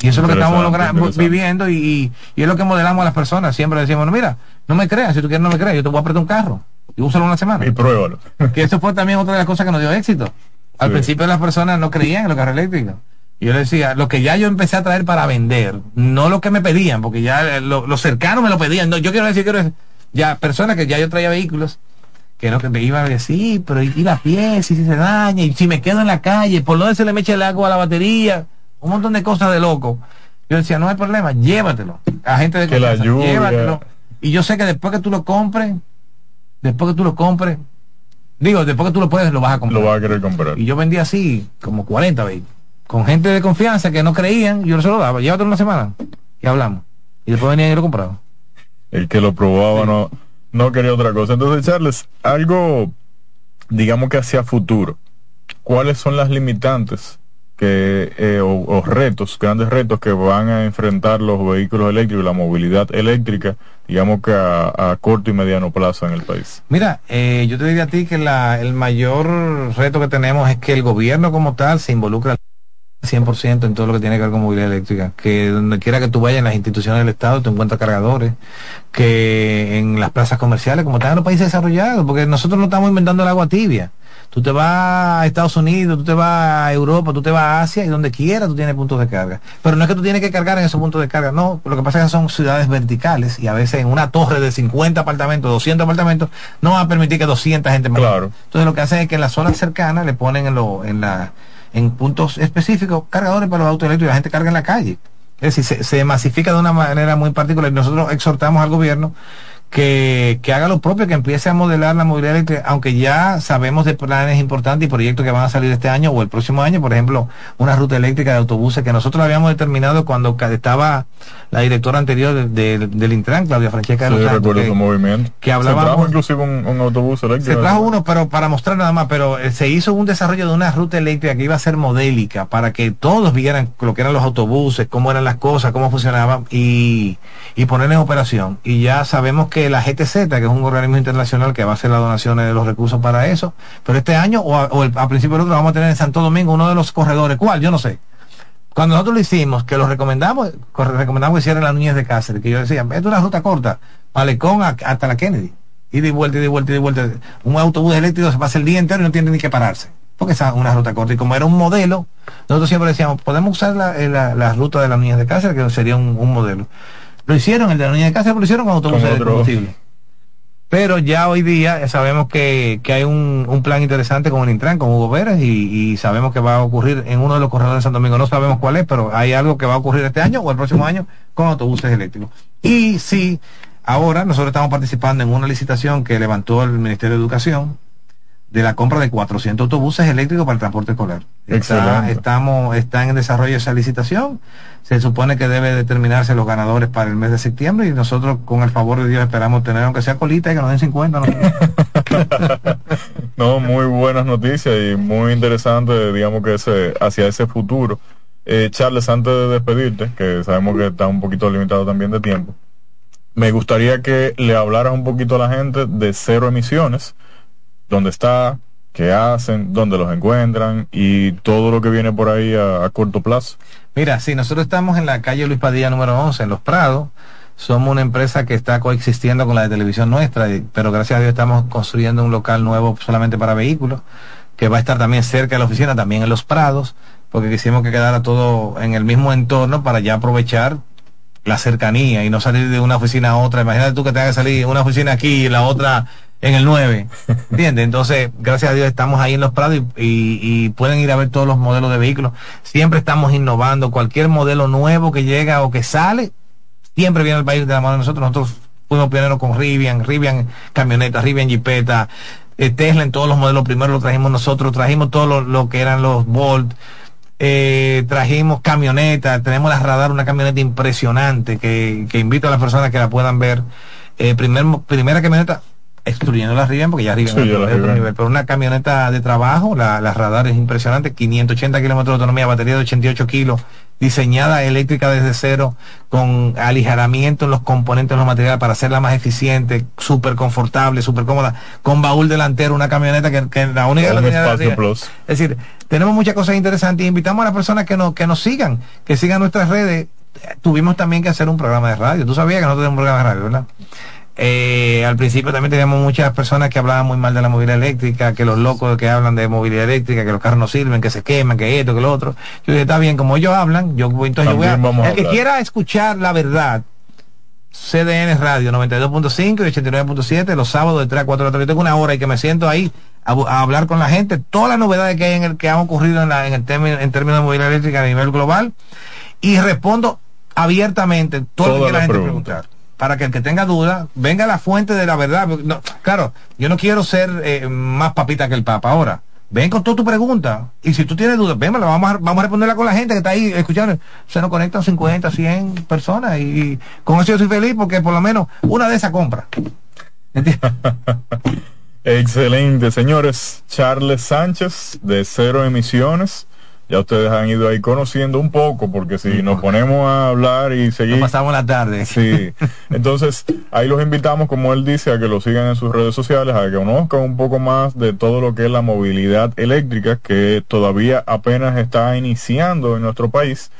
Y eso es lo que estamos logrando, viviendo y, y, y es lo que modelamos a las personas. Siempre decimos, no, mira, no me creas, si tú quieres no me creas, yo te voy a apretar un carro y úsalo una semana. Y pruébalo. Que eso fue también otra de las cosas que nos dio éxito. Al Sí. principio las personas no creían en los carros eléctricos. Yo les decía, lo que ya yo empecé a traer para vender, no lo que me pedían, porque ya eh, lo- los cercanos me lo pedían. No, yo quiero decir, quiero decir, ya personas que ya yo traía vehículos, que no que me iban a decir, sí, pero y, y la pieza, y si se daña, y si me quedo en la calle, por dónde se le me echa el agua a la batería, un montón de cosas de loco. Yo decía, no hay problema, llévatelo. A gente de Que la lluvia. llévatelo. Y yo sé que después que tú lo compres, después que tú lo compres, digo, después que tú lo puedes, lo vas a comprar. Lo va a querer comprar. Y yo vendía así, como 40 vehículos. Con gente de confianza que no creían, yo se lo daba. Llévatelo una semana. Y hablamos. Y después venían y lo compraban. El que lo probaba no, no quería otra cosa. Entonces, Charles, algo, digamos que hacia futuro, ¿cuáles son las limitantes que, eh, o, o retos, grandes retos que van a enfrentar los vehículos eléctricos y la movilidad eléctrica, digamos que a, a corto y mediano plazo en el país? Mira, eh, yo te diría a ti que la, el mayor reto que tenemos es que el gobierno como tal se involucre al 100% en todo lo que tiene que ver con movilidad eléctrica. Que donde quiera que tú vayas en las instituciones del Estado te encuentras cargadores. Que en las plazas comerciales, como están en los países desarrollados, porque nosotros no estamos inventando el agua tibia. Tú te vas a Estados Unidos, tú te vas a Europa, tú te vas a Asia y donde quiera tú tienes puntos de carga. Pero no es que tú tienes que cargar en esos puntos de carga, no. Lo que pasa es que son ciudades verticales y a veces en una torre de 50 apartamentos, 200 apartamentos, no va a permitir que 200 gente más. Claro. Entonces lo que hacen es que en las zonas cercanas le ponen en, lo, en, la, en puntos específicos cargadores para los autos eléctricos y la gente carga en la calle. Es decir, se, se masifica de una manera muy particular. Nosotros exhortamos al gobierno que, que, haga lo propio, que empiece a modelar la movilidad eléctrica, aunque ya sabemos de planes importantes y proyectos que van a salir este año o el próximo año, por ejemplo, una ruta eléctrica de autobuses que nosotros habíamos determinado cuando estaba la directora anterior del Intran, Claudia Francesca de los que, movimiento. que hablaba. Se trajo inclusive un, autobús eléctrico. Se trajo uno, pero para mostrar nada más, pero eh, se hizo un desarrollo de una ruta eléctrica que iba a ser modélica para que todos vieran lo que eran los autobuses, cómo eran las cosas, cómo funcionaban y, y poner en operación. Y ya sabemos que la GTZ, que es un organismo internacional que va a hacer las donaciones de los recursos para eso, pero este año o a, principio del otro vamos a tener en Santo Domingo uno de los corredores, ¿cuál? Yo no sé. Cuando nosotros lo hicimos, que lo recomendamos, recomendamos que hicieran las Núñez de Cáceres, que yo decía, es una ruta corta, Malecón hasta la Kennedy, y de vuelta, y de vuelta, y de vuelta. Un autobús eléctrico se pasa el día entero y no tiene ni que pararse, porque es una ruta corta. Y como era un modelo, nosotros siempre decíamos, podemos usar la, la, ruta de las Núñez de Cáceres, que sería un modelo. Lo hicieron, el de la Núñez de Cáceres, lo hicieron con autobuses de combustible. Pero ya hoy día sabemos que, hay un, plan interesante con el Intran, con Hugo Veras, y, sabemos que va a ocurrir en uno de los corredores de Santo Domingo. No sabemos cuál es, pero hay algo que va a ocurrir este año o el próximo año con autobuses eléctricos. Y sí, ahora nosotros estamos participando en una licitación que levantó el Ministerio de Educación de la compra de 400 autobuses eléctricos para el transporte escolar. Está, estamos, está en desarrollo esa licitación. Se supone que debe determinarse los ganadores para el mes de septiembre y nosotros, con el favor de Dios, esperamos tener, aunque sea colita, y que nos den 50. No, muy buenas noticias y muy interesante, digamos que ese, hacia ese futuro. Eh, Charles, antes de despedirte, que sabemos que está un poquito limitado también de tiempo, me gustaría que le hablaras un poquito a la gente de cero emisiones dónde está, qué hacen, dónde los encuentran y todo lo que viene por ahí a, corto plazo. Mira, sí, nosotros estamos en la calle Luis Padilla número 11, en Los Prados. Somos una empresa que está coexistiendo con la de televisión nuestra, pero gracias a Dios estamos construyendo un local nuevo solamente para vehículos, que va a estar también cerca de la oficina, también en Los Prados, porque quisimos que quedara todo en el mismo entorno para ya aprovechar la cercanía y no salir de una oficina a otra. Imagínate tú que te hagas salir una oficina aquí y la otra en el 9. ¿Entiendes? Entonces, gracias a Dios estamos ahí en los prados y, pueden ir a ver todos los modelos de vehículos. Siempre estamos innovando. Cualquier modelo nuevo que llega o que sale, siempre viene al país de la mano de nosotros. Nosotros fuimos pioneros con Rivian, Rivian camioneta, Rivian Jeepeta, eh, Tesla en todos los modelos. Primero lo trajimos nosotros, trajimos todo lo, que eran los Bolt. Eh, trajimos camionetas, tenemos la radar, una camioneta impresionante que, que invito a las personas que la puedan ver. Eh, primer, primera camioneta excluyendo la Rivian, porque ya Rivian es otro nivel, pero una camioneta de trabajo, la, radar es impresionante, 580 kilómetros de autonomía, batería de 88 kilos, diseñada eléctrica desde cero, con aligeramiento en los componentes de los materiales para hacerla más eficiente, súper confortable, súper cómoda, con baúl delantero, una camioneta que, la única la Es decir, tenemos muchas cosas interesantes y invitamos a las personas que nos, que nos sigan, que sigan nuestras redes. Tuvimos también que hacer un programa de radio. Tú sabías que no tenemos un programa de radio, ¿verdad? Eh, al principio también teníamos muchas personas que hablaban muy mal de la movilidad eléctrica, que los locos que hablan de movilidad eléctrica, que los carros no sirven, que se queman, que esto, que lo otro. Yo dije, está bien, como ellos hablan, yo entonces yo voy a, el que quiera escuchar la verdad, CDN Radio 92.5 y 89.7 los sábados de 3 a 4 de la tarde. Tengo una hora y que me siento ahí a, hablar con la gente, todas las novedades que hay en el que han ocurrido en, la, en el término, en términos de movilidad eléctrica a nivel global. Y respondo abiertamente todo lo que la gente preguntar para que el que tenga duda venga a la fuente de la verdad. claro, yo no quiero ser eh, más papita que el Papa ahora. Ven con toda tu pregunta. Y si tú tienes dudas, ven, vamos a, vamos a responderla con la gente que está ahí escuchando. Se nos conectan 50, 100 personas y, con eso yo soy feliz porque por lo menos una de esas compra. Excelente, señores. Charles Sánchez de Cero Emisiones ya ustedes han ido ahí conociendo un poco, porque si nos ponemos a hablar y seguir... pasamos la tarde. Sí. Entonces, ahí los invitamos, como él dice, a que lo sigan en sus redes sociales, a que conozcan un poco más de todo lo que es la movilidad eléctrica, que todavía apenas está iniciando en nuestro país,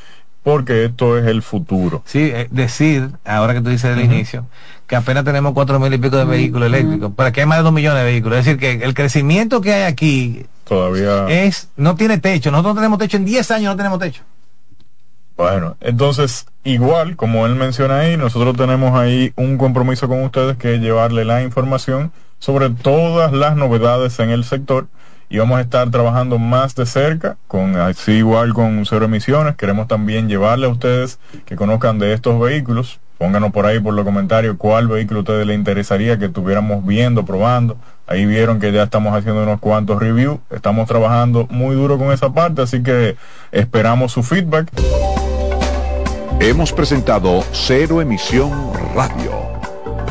porque esto es el futuro. Sí, eh, decir, ahora que tú dices del inicio, que apenas tenemos cuatro mil y pico de vehículos eléctricos, pero que hay más de dos millones de vehículos. Es decir, que el crecimiento que hay aquí todavía es no tiene techo. Nosotros no tenemos techo en 10 años, no tenemos techo. Bueno, entonces, igual, como él menciona ahí, nosotros tenemos ahí un compromiso con ustedes que es llevarle la información sobre todas las novedades en el sector y vamos a estar trabajando más de cerca, con así igual con cero emisiones. Queremos también llevarle a ustedes que conozcan de estos vehículos Pónganos por ahí por los comentarios cuál vehículo a ustedes les interesaría que estuviéramos viendo, probando. Ahí vieron que ya estamos haciendo unos cuantos reviews. Estamos trabajando muy duro con esa parte, así que esperamos su feedback. Hemos presentado Cero Emisión Radio,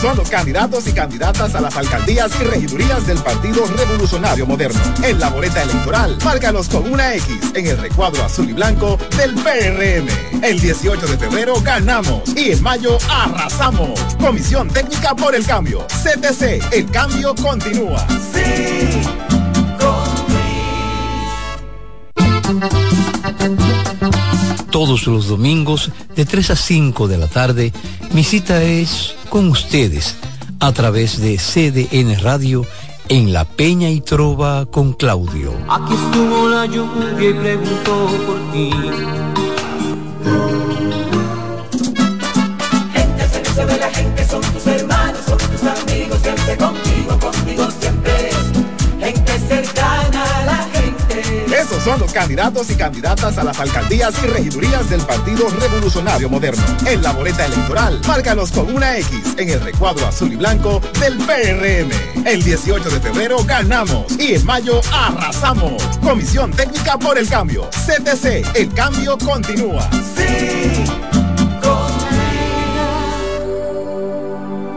Son los candidatos y candidatas a las alcaldías y regidurías del Partido Revolucionario Moderno. En la boleta electoral, márcalos con una X en el recuadro azul y blanco del PRM. El 18 de febrero ganamos y en mayo arrasamos. Comisión Técnica por el Cambio. CTC, el cambio continúa. Sí, Todos los domingos de 3 a 5 de la tarde, mi cita es con ustedes a través de CDN Radio en La Peña y Trova con Claudio. Aquí estuvo la lluvia y preguntó por ti. Gente servicio de la gente son tus hermanos, son tus amigos, siempre contigo, contigo Esos son los candidatos y candidatas a las alcaldías y regidurías del Partido Revolucionario Moderno. En la boleta electoral, márcalos con una X en el recuadro azul y blanco del PRM. El 18 de febrero ganamos y en mayo arrasamos. Comisión Técnica por el Cambio. CTC, el cambio continúa. Sí,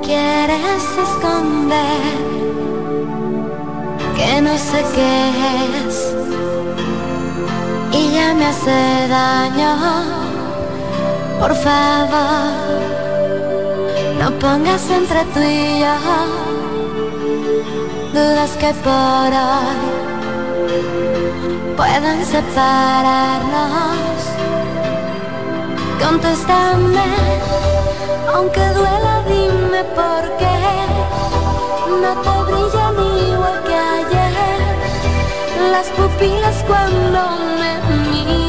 Quieres esconder que no sé qué es y ya me hace daño. Por favor, no pongas entre tú y yo dudas que por hoy puedan separarnos. Contéstame, aunque duela, dime por qué no te brillan igual que ayer las pupilas cuando me miras.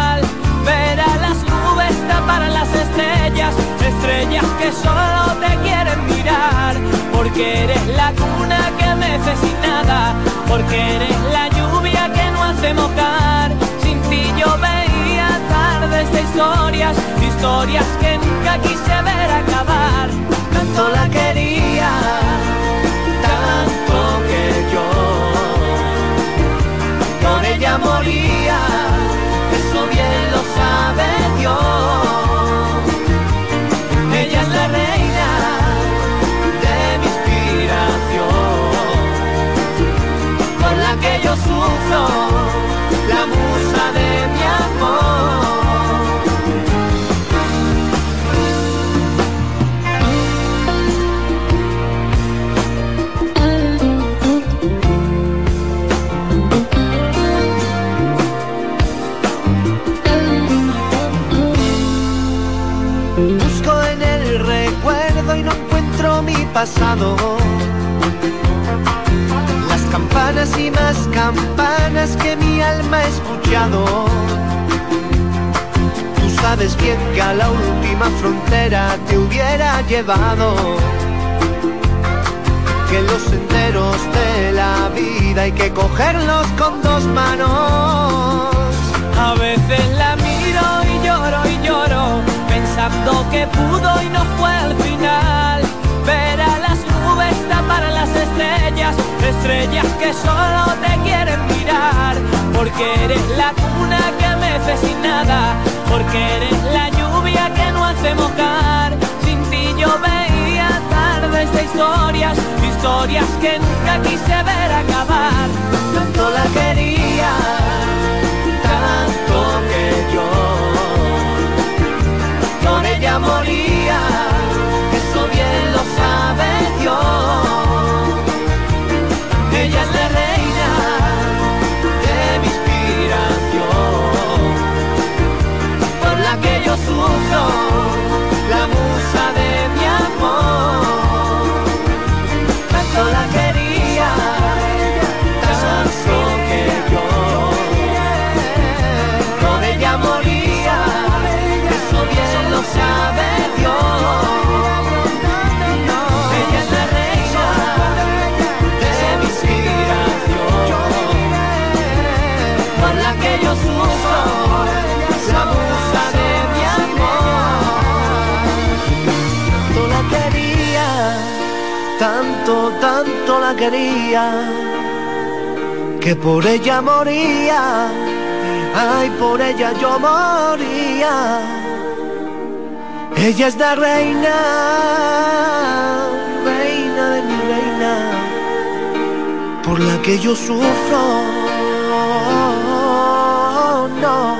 Ver a las estrellas, estrellas que solo te quieren mirar. Porque eres la cuna que mece sin nada, porque eres la lluvia que no hace mojar. Sin ti yo veía tardes de historias, historias que nunca quise ver acabar. Tanto la quería, tanto que yo por ella moría. Sabe Dios. Ella es la reina de mi inspiración, por la que yo sufro, la musa de mi amor. Las campanas y más campanas que mi alma ha escuchado. Tú sabes bien que a la última frontera te hubiera llevado. Que los senderos de la vida hay que cogerlos con dos manos. A veces la miro y lloro y lloro, pensando que pudo y no fue al final. Ver a las estrellas, estrellas que solo te quieren mirar. Porque eres la cuna que mece sin nada, porque eres la lluvia que no hace mojar. Sin ti yo veía tardes de historias, historias que nunca quise ver acabar. Tanto la quería, tanto que yo por ella moría. Eso bien lo sabe Dios. Ella es la reina de mi inspiración, por la que yo sufro, quería, que por ella moría. Ay, por ella yo moría. Ella es la reina, reina de mi reina, por la que yo sufro. No.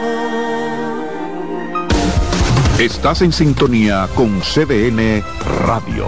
Estás en sintonía con CDN Radio.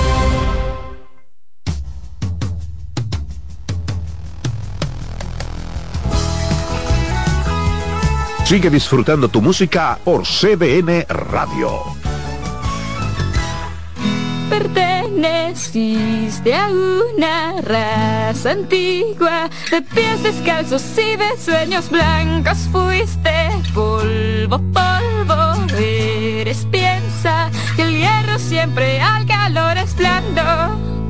Sigue disfrutando tu música por CDN Radio. Perteneciste a una raza antigua de pies descalzos y de sueños blancos. Fuiste polvo, polvo, eres piensa que el hierro siempre al calor es blando.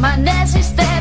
My permaneces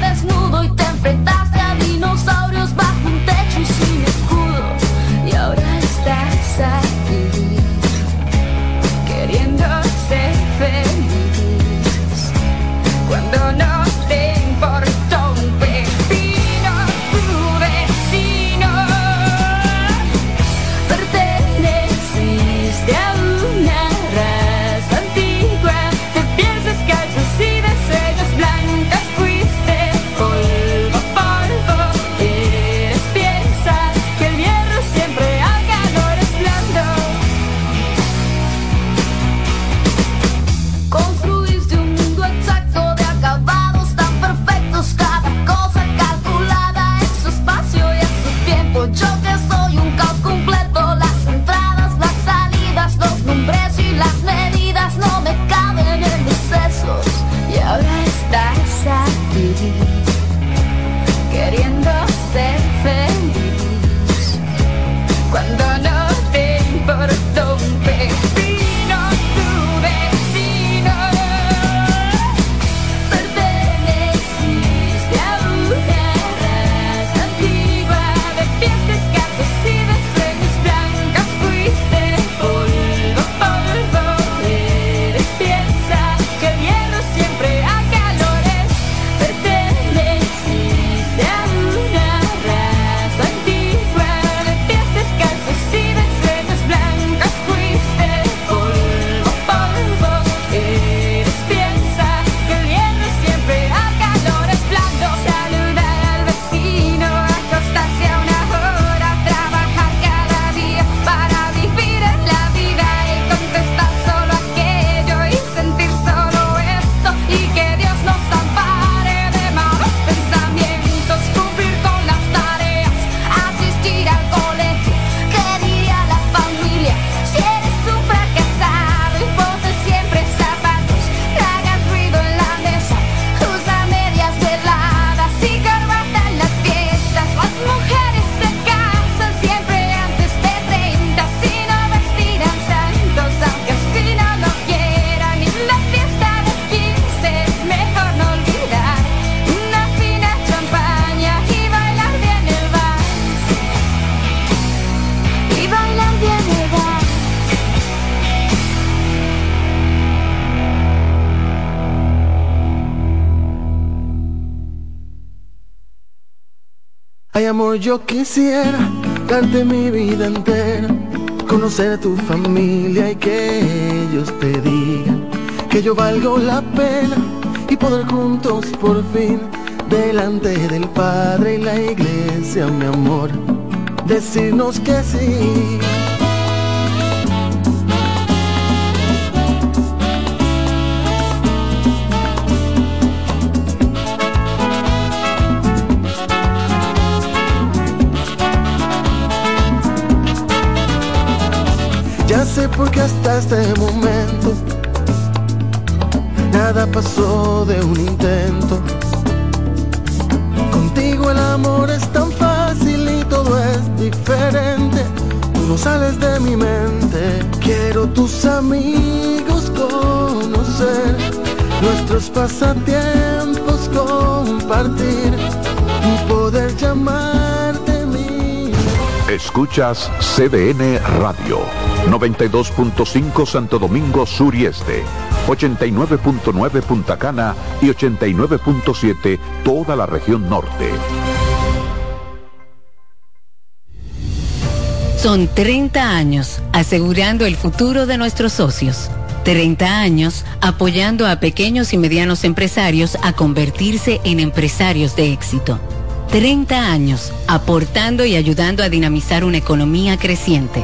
yo quisiera darte mi vida entera, conocer a tu familia y que ellos te digan que yo valgo la pena y poder juntos por fin delante del Padre y la iglesia, mi amor, decirnos que sí. Porque hasta este momento nada pasó de un intento. Contigo el amor es tan fácil y todo es diferente. Tú no sales de mi mente. Quiero tus amigos conocer, nuestros pasatiempos compartir y poder llamarte mi. Escuchas CDN Radio, 92.5 Santo Domingo Sur y Este, 89.9 Punta Cana y 89.7 toda la región norte. Son 30 años asegurando el futuro de nuestros socios. 30 años apoyando a pequeños y medianos empresarios a convertirse en empresarios de éxito. 30 años aportando y ayudando a dinamizar una economía creciente,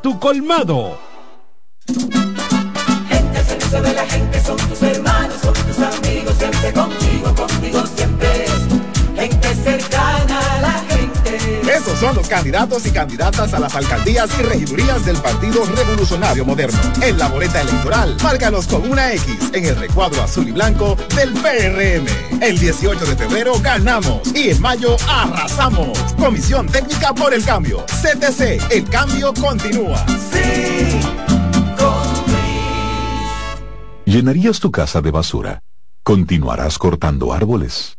tu colmado. Gente servicio de la gente son tus hermanos, son tus amigos, siempre contigo, son los candidatos y candidatas a las alcaldías y regidurías del Partido Revolucionario Moderno. En la boleta electoral, márcalos con una X en el recuadro azul y blanco del PRM. El 18 de febrero ganamos y en mayo arrasamos. Comisión Técnica por el Cambio. CTC, el cambio continúa. Sí, ¿Llenarías tu casa de basura? ¿Continuarás cortando árboles?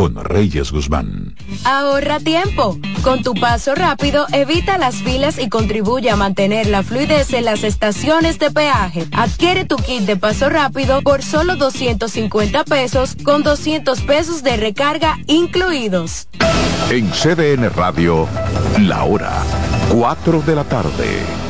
con Reyes Guzmán. Ahorra tiempo. Con tu paso rápido, evita las filas y contribuye a mantener la fluidez en las estaciones de peaje. Adquiere tu kit de paso rápido por solo 250 pesos con 200 pesos de recarga incluidos. En CDN Radio, la hora 4 de la tarde.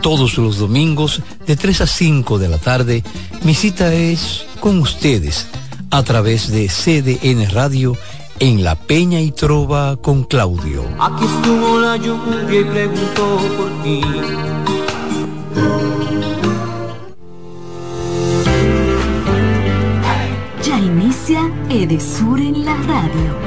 Todos los domingos de 3 a 5 de la tarde, mi cita es con ustedes a través de CDN Radio en La Peña y Trova con Claudio. Aquí estuvo la lluvia y preguntó por ti. Ya inicia Edesur en la radio.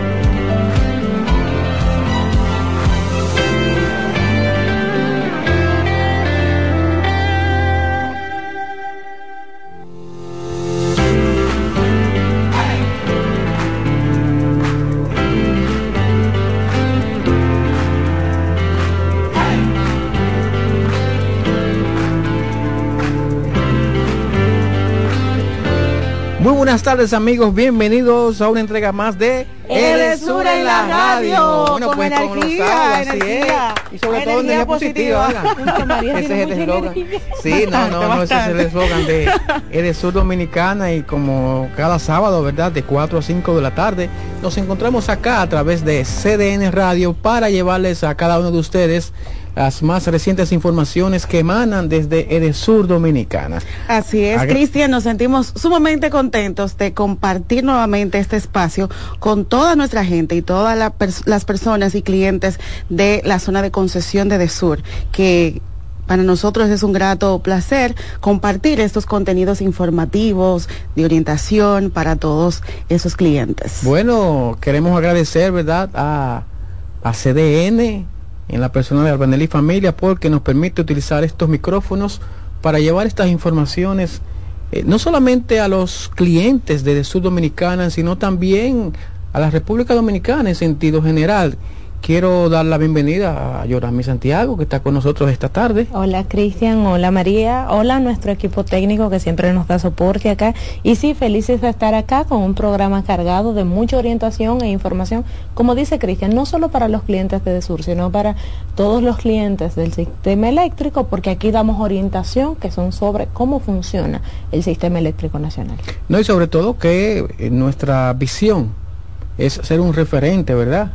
Buenas tardes amigos, bienvenidos a una entrega más de Edesur en la radio. Bueno, con pues como lo energía, sabe, así energía. es. Y sobre todo Energía energía positiva. positiva. Ese es el eslogan. energía. Sí, no, no, no, ese es el eslogan de Edesur Dominicana y como cada sábado, ¿verdad? De 4 a 5 de la tarde, nos encontramos acá a través de CDN Radio para llevarles a cada uno de ustedes las más recientes informaciones que emanan desde Edesur Dominicana. Así es, Cristian, nos sentimos sumamente contentos de compartir nuevamente este espacio con toda nuestra gente y todas la pers- las personas y clientes de la zona de concesión de Desur, que para nosotros es un grato placer compartir estos contenidos informativos, de orientación para todos esos clientes. Bueno, queremos agradecer, ¿verdad?, a, a CDN, en la persona de Albanelli Familia, porque nos permite utilizar estos micrófonos para llevar estas informaciones eh, no solamente a los clientes de Sur Dominicana, sino también a la República Dominicana en sentido general. Quiero dar la bienvenida a Yorami Santiago, que está con nosotros esta tarde. Hola Cristian, hola María, hola a nuestro equipo técnico que siempre nos da soporte acá. Y sí, felices de estar acá con un programa cargado de mucha orientación e información, como dice Cristian, no solo para los clientes de Desur, sino para todos los clientes del sistema eléctrico, porque aquí damos orientación que son sobre cómo funciona el sistema eléctrico nacional. No, y sobre todo que eh, nuestra visión es ser un referente, ¿verdad?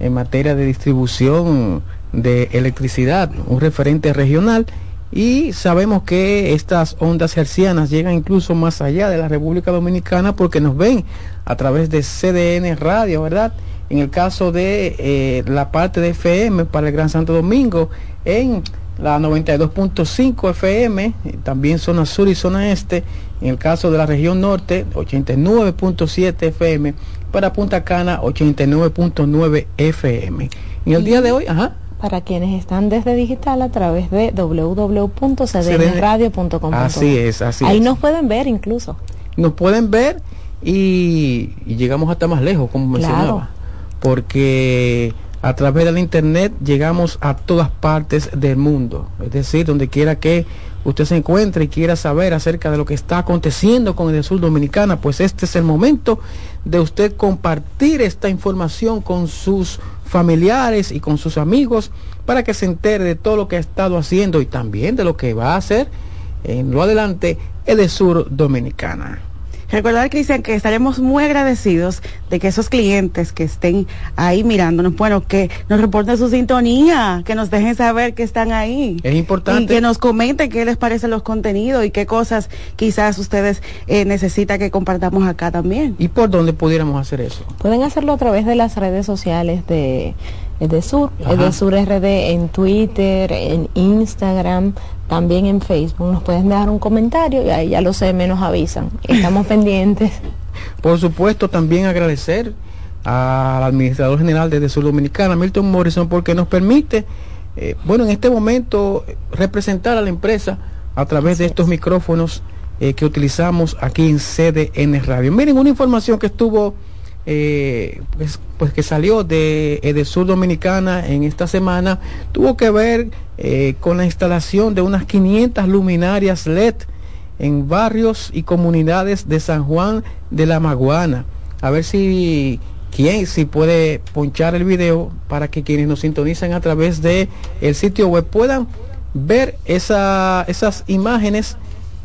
En materia de distribución de electricidad, un referente regional. Y sabemos que estas ondas hercianas llegan incluso más allá de la República Dominicana porque nos ven a través de CDN Radio, ¿verdad? En el caso de eh, la parte de FM para el Gran Santo Domingo, en la 92.5 FM, también zona sur y zona este, en el caso de la región norte, 89.7 FM, para Punta Cana, 89.9 FM. En el día de hoy, ajá. Para quienes están desde digital a través de www.cdnradio.com. Así es, así Ahí es. nos pueden ver incluso. Nos pueden ver y, y llegamos hasta más lejos, como Claro. mencionaba. Porque a través del internet llegamos a todas partes del mundo. Es decir, donde quiera que usted se encuentre y quiera saber acerca de lo que está aconteciendo con el sur dominicana, pues este es el momento de usted compartir esta información con sus familiares y con sus amigos para que se entere de todo lo que ha estado haciendo y también de lo que va a hacer en lo adelante el sur dominicana. Recordar, Cristian, que estaremos muy agradecidos de que esos clientes que estén ahí mirándonos, bueno, que nos reporten su sintonía, que nos dejen saber que están ahí. Es importante. Y que nos comenten qué les parecen los contenidos y qué cosas quizás ustedes eh, necesitan que compartamos acá también. ¿Y por dónde pudiéramos hacer eso? Pueden hacerlo a través de las redes sociales de Edesur, Ajá. Edesur RD en Twitter, en Instagram, también en Facebook. Nos pueden dejar un comentario y ahí ya lo sé, menos avisan. Estamos pendientes. Por supuesto, también agradecer al administrador general de Sur Dominicana, Milton Morrison, porque nos permite, eh, bueno, en este momento representar a la empresa a través de estos micrófonos eh, que utilizamos aquí en CDN Radio. Miren, una información que estuvo, eh, pues, pues que salió de Edesur Dominicana en esta semana, tuvo que ver eh, con la instalación de unas 500 luminarias LED en barrios y comunidades de San Juan de la Maguana. A ver si quién si puede ponchar el video para que quienes nos sintonizan a través de el sitio web puedan ver esa, esas imágenes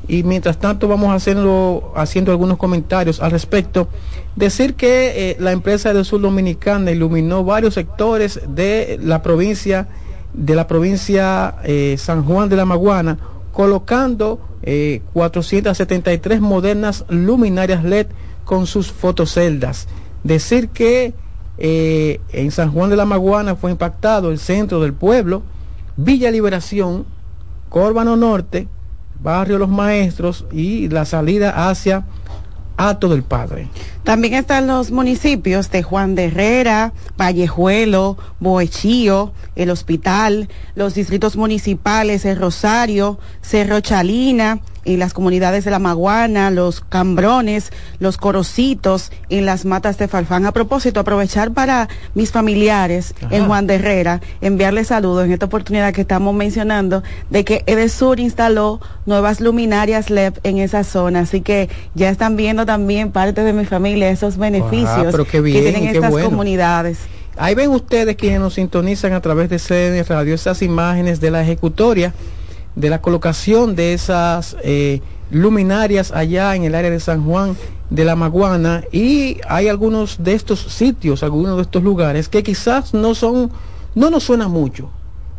y mientras tanto vamos haciendo, haciendo algunos comentarios al respecto. Decir que eh, la empresa del sur dominicana iluminó varios sectores de la provincia de la provincia eh, San Juan de la Maguana, colocando eh, 473 modernas luminarias LED con sus fotoceldas. Decir que eh, en San Juan de la Maguana fue impactado el centro del pueblo, Villa Liberación, Córbano Norte, Barrio Los Maestros y la salida hacia Ato del Padre. También están los municipios de Juan de Herrera, Vallejuelo, Boechío, el Hospital, los distritos municipales, el Rosario, Cerro Chalina, en las comunidades de la Maguana, los Cambrones, los Corocitos, en las matas de Falfán. A propósito, aprovechar para mis familiares en Juan de Herrera, enviarles saludos en esta oportunidad que estamos mencionando de que Edesur instaló nuevas luminarias LED en esa zona. Así que ya están viendo también parte de mi familia esos beneficios bien, que tienen estas bueno. comunidades. Ahí ven ustedes quienes nos sintonizan a través de CN Radio esas imágenes de la ejecutoria, de la colocación de esas eh, luminarias allá en el área de San Juan de la Maguana y hay algunos de estos sitios, algunos de estos lugares que quizás no son, no nos suena mucho.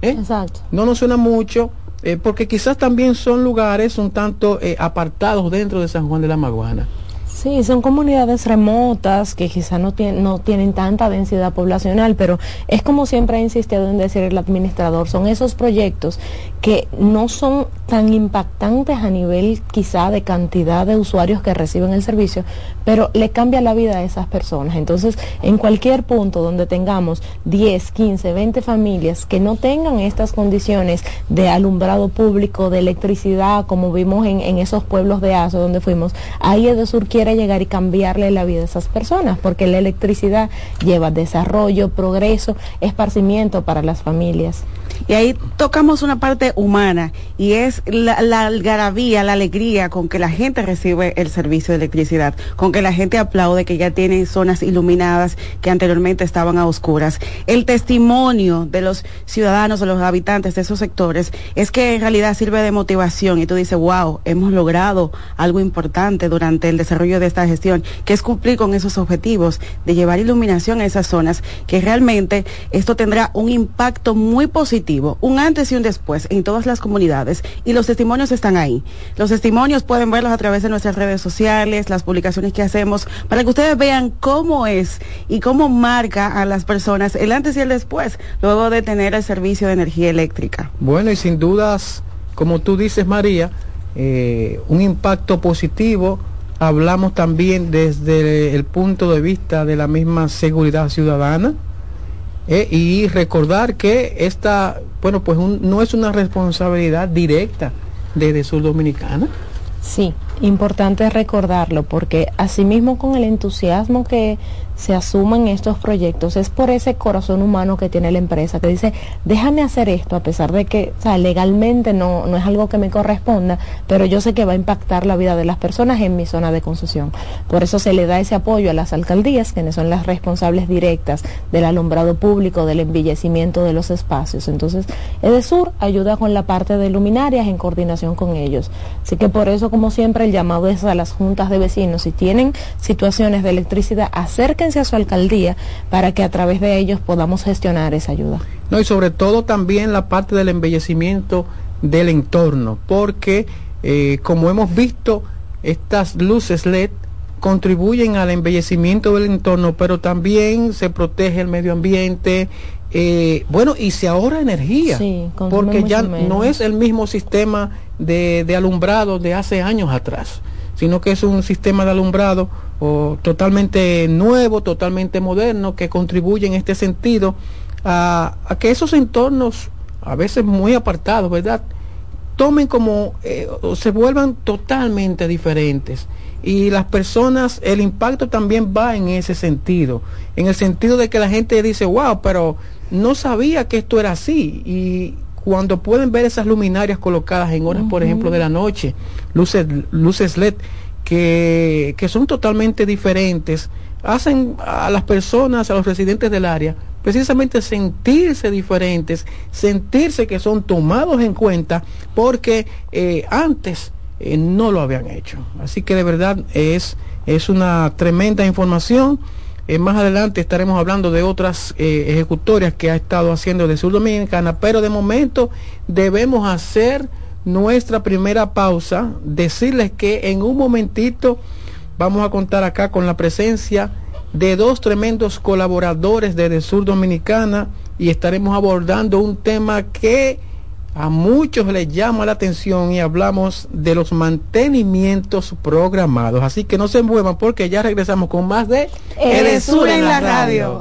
¿eh? Exacto. No nos suena mucho eh, porque quizás también son lugares un tanto eh, apartados dentro de San Juan de la Maguana. Sí, son comunidades remotas que quizá no, tienen no tienen tanta densidad poblacional, pero es como siempre ha insistido en decir el administrador, son esos proyectos que no son tan impactantes a nivel quizá de cantidad de usuarios que reciben el servicio, pero le cambia la vida a esas personas. Entonces, en cualquier punto donde tengamos 10, 15, 20 familias que no tengan estas condiciones de alumbrado público, de electricidad, como vimos en, en esos pueblos de Aso donde fuimos, ahí Edesur quiere llegar y cambiarle la vida a esas personas, porque la electricidad lleva desarrollo, progreso, esparcimiento para las familias. Y ahí tocamos una parte humana y es la, la algarabía, la alegría con que la gente recibe el servicio de electricidad, con que la gente aplaude que ya tienen zonas iluminadas que anteriormente estaban a oscuras. El testimonio de los ciudadanos, de los habitantes de esos sectores, es que en realidad sirve de motivación y tú dices, wow, hemos logrado algo importante durante el desarrollo de esta gestión, que es cumplir con esos objetivos de llevar iluminación a esas zonas, que realmente esto tendrá un impacto muy positivo, un antes y un después en todas las comunidades. Y los testimonios están ahí. Los testimonios pueden verlos a través de nuestras redes sociales, las publicaciones que hacemos, para que ustedes vean cómo es y cómo marca a las personas el antes y el después, luego de tener el servicio de energía eléctrica. Bueno, y sin dudas, como tú dices, María, eh, un impacto positivo. Hablamos también desde el punto de vista de la misma seguridad ciudadana. Eh, y recordar que esta, bueno, pues un- no es una responsabilidad directa de Sur Dominicana. Sí, importante recordarlo porque asimismo con el entusiasmo que se asumen estos proyectos es por ese corazón humano que tiene la empresa que dice déjame hacer esto a pesar de que legalmente no, no es algo que me corresponda pero yo sé que va a impactar la vida de las personas en mi zona de concesión. Por eso se le da ese apoyo a las alcaldías quienes son las responsables directas del alumbrado público del embellecimiento de los espacios. Entonces Edesur ayuda con la parte de luminarias en coordinación con ellos. Así que por eso como siempre el llamado es a las juntas de vecinos si tienen situaciones de electricidad acérquense a su alcaldía para que a través de ellos podamos gestionar esa ayuda No, y sobre todo también la parte del embellecimiento del entorno, porque eh, como hemos visto, estas luces LED contribuyen al embellecimiento del entorno, pero también se protege el medio ambiente, eh, bueno, y se ahorra energía, Sí, porque ya menos. no es el mismo sistema de, alumbrado de hace años atrás, sino que es un sistema de alumbrado totalmente nuevo, totalmente moderno, que contribuye en este sentido a, a que esos entornos, a veces muy apartados, ¿verdad? tomen como eh, se vuelvan totalmente diferentes y las personas el impacto también va en ese sentido en el sentido de que la gente dice wow pero no sabía que esto era así y cuando pueden ver esas luminarias colocadas en horas por ejemplo de la noche luces luces led que, que son totalmente diferentes hacen a las personas a los residentes del área precisamente sentirse diferentes, sentirse que son tomados en cuenta porque eh, antes eh, no lo habían hecho. Así que de verdad es, es una tremenda información. Eh, más adelante estaremos hablando de otras eh, ejecutorias que ha estado haciendo de Sur Dominicana, pero de momento debemos hacer nuestra primera pausa, decirles que en un momentito vamos a contar acá con la presencia de dos tremendos colaboradores de Sur Dominicana y estaremos abordando un tema que a muchos les llama la atención y hablamos de los mantenimientos programados. Así que no se muevan porque ya regresamos con más de Edesur en la radio.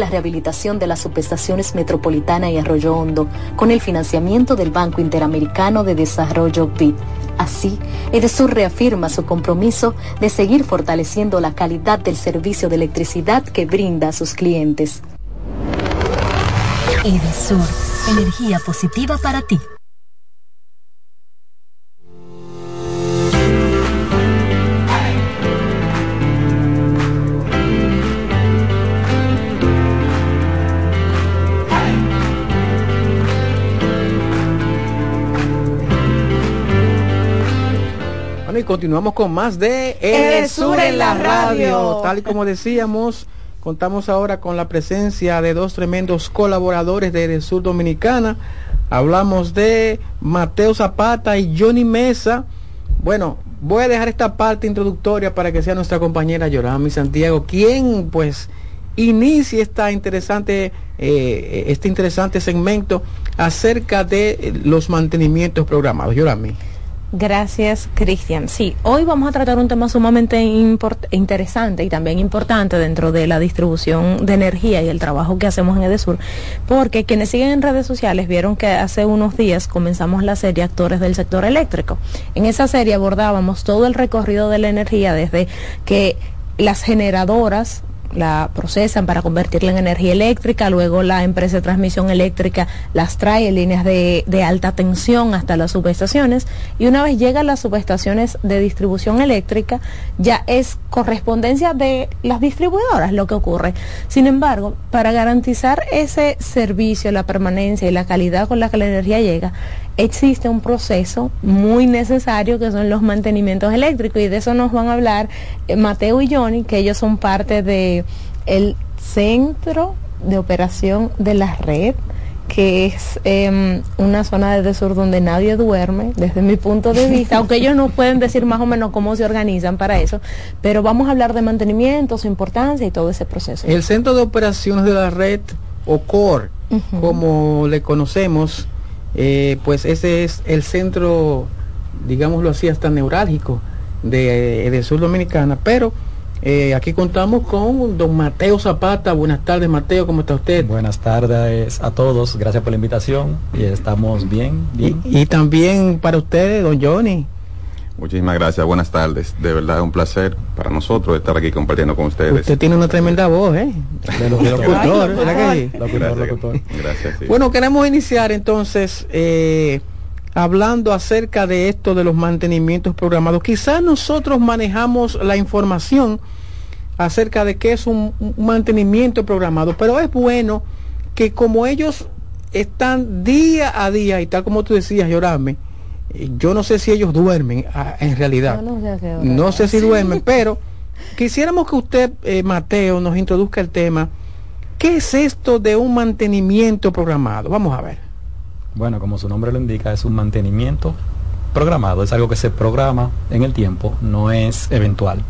la rehabilitación de las subestaciones Metropolitana y Arroyo Hondo con el financiamiento del Banco Interamericano de Desarrollo BID. Así, Edesur reafirma su compromiso de seguir fortaleciendo la calidad del servicio de electricidad que brinda a sus clientes. Edesur, energía positiva para ti. Continuamos con más de Edesur en la radio. Tal y como decíamos, contamos ahora con la presencia de dos tremendos colaboradores de Edesur Dominicana. Hablamos de Mateo Zapata y Johnny Mesa. Bueno, voy a dejar esta parte introductoria para que sea nuestra compañera Yorami Santiago, quien pues inicie esta interesante, eh, este interesante segmento acerca de los mantenimientos programados. Yorami. Gracias, Cristian. Sí, hoy vamos a tratar un tema sumamente interesante y también importante dentro de la distribución de energía y el trabajo que hacemos en Edesur, porque quienes siguen en redes sociales vieron que hace unos días comenzamos la serie Actores del Sector Eléctrico. En esa serie abordábamos todo el recorrido de la energía desde que las generadoras la procesan para convertirla en energía eléctrica, luego la empresa de transmisión eléctrica las trae en líneas de, de alta tensión hasta las subestaciones y una vez llegan las subestaciones de distribución eléctrica ya es correspondencia de las distribuidoras lo que ocurre. Sin embargo, para garantizar ese servicio, la permanencia y la calidad con la que la energía llega, existe un proceso muy necesario que son los mantenimientos eléctricos y de eso nos van a hablar eh, Mateo y Johnny, que ellos son parte de el centro de operación de la red que es eh, una zona de sur donde nadie duerme, desde mi punto de vista, aunque ellos nos pueden decir más o menos cómo se organizan para eso, pero vamos a hablar de mantenimiento, su importancia y todo ese proceso. El centro de operaciones de la red, o CORE, como le conocemos, eh, pues ese es el centro, digámoslo así, hasta neurálgico de, de Sur Dominicana, pero eh, aquí contamos con don Mateo Zapata. Buenas tardes, Mateo, ¿cómo está usted? Buenas tardes a todos, gracias por la invitación y estamos bien. bien. Y, y también para ustedes, don Johnny. Muchísimas gracias, buenas tardes. De verdad es un placer para nosotros estar aquí compartiendo con ustedes. Usted tiene una tremenda voz, ¿eh? De los locutores, ¿verdad que sí? Locutor. Gracias. sí. Bueno, queremos iniciar entonces eh, hablando acerca de esto de los mantenimientos programados. Quizás nosotros manejamos la información acerca de qué es un, un mantenimiento programado, pero es bueno que como ellos están día a día, y tal como tú decías, Yorame, eh, yo no sé si ellos duermen ah, en realidad. No, sé si duermen, pero quisiéramos que usted, eh, Mateo, nos introduzca el tema. ¿Qué es esto de un mantenimiento programado? Vamos a ver. Bueno, como su nombre lo indica, es un mantenimiento programado, es algo que se programa en el tiempo, no es eventual.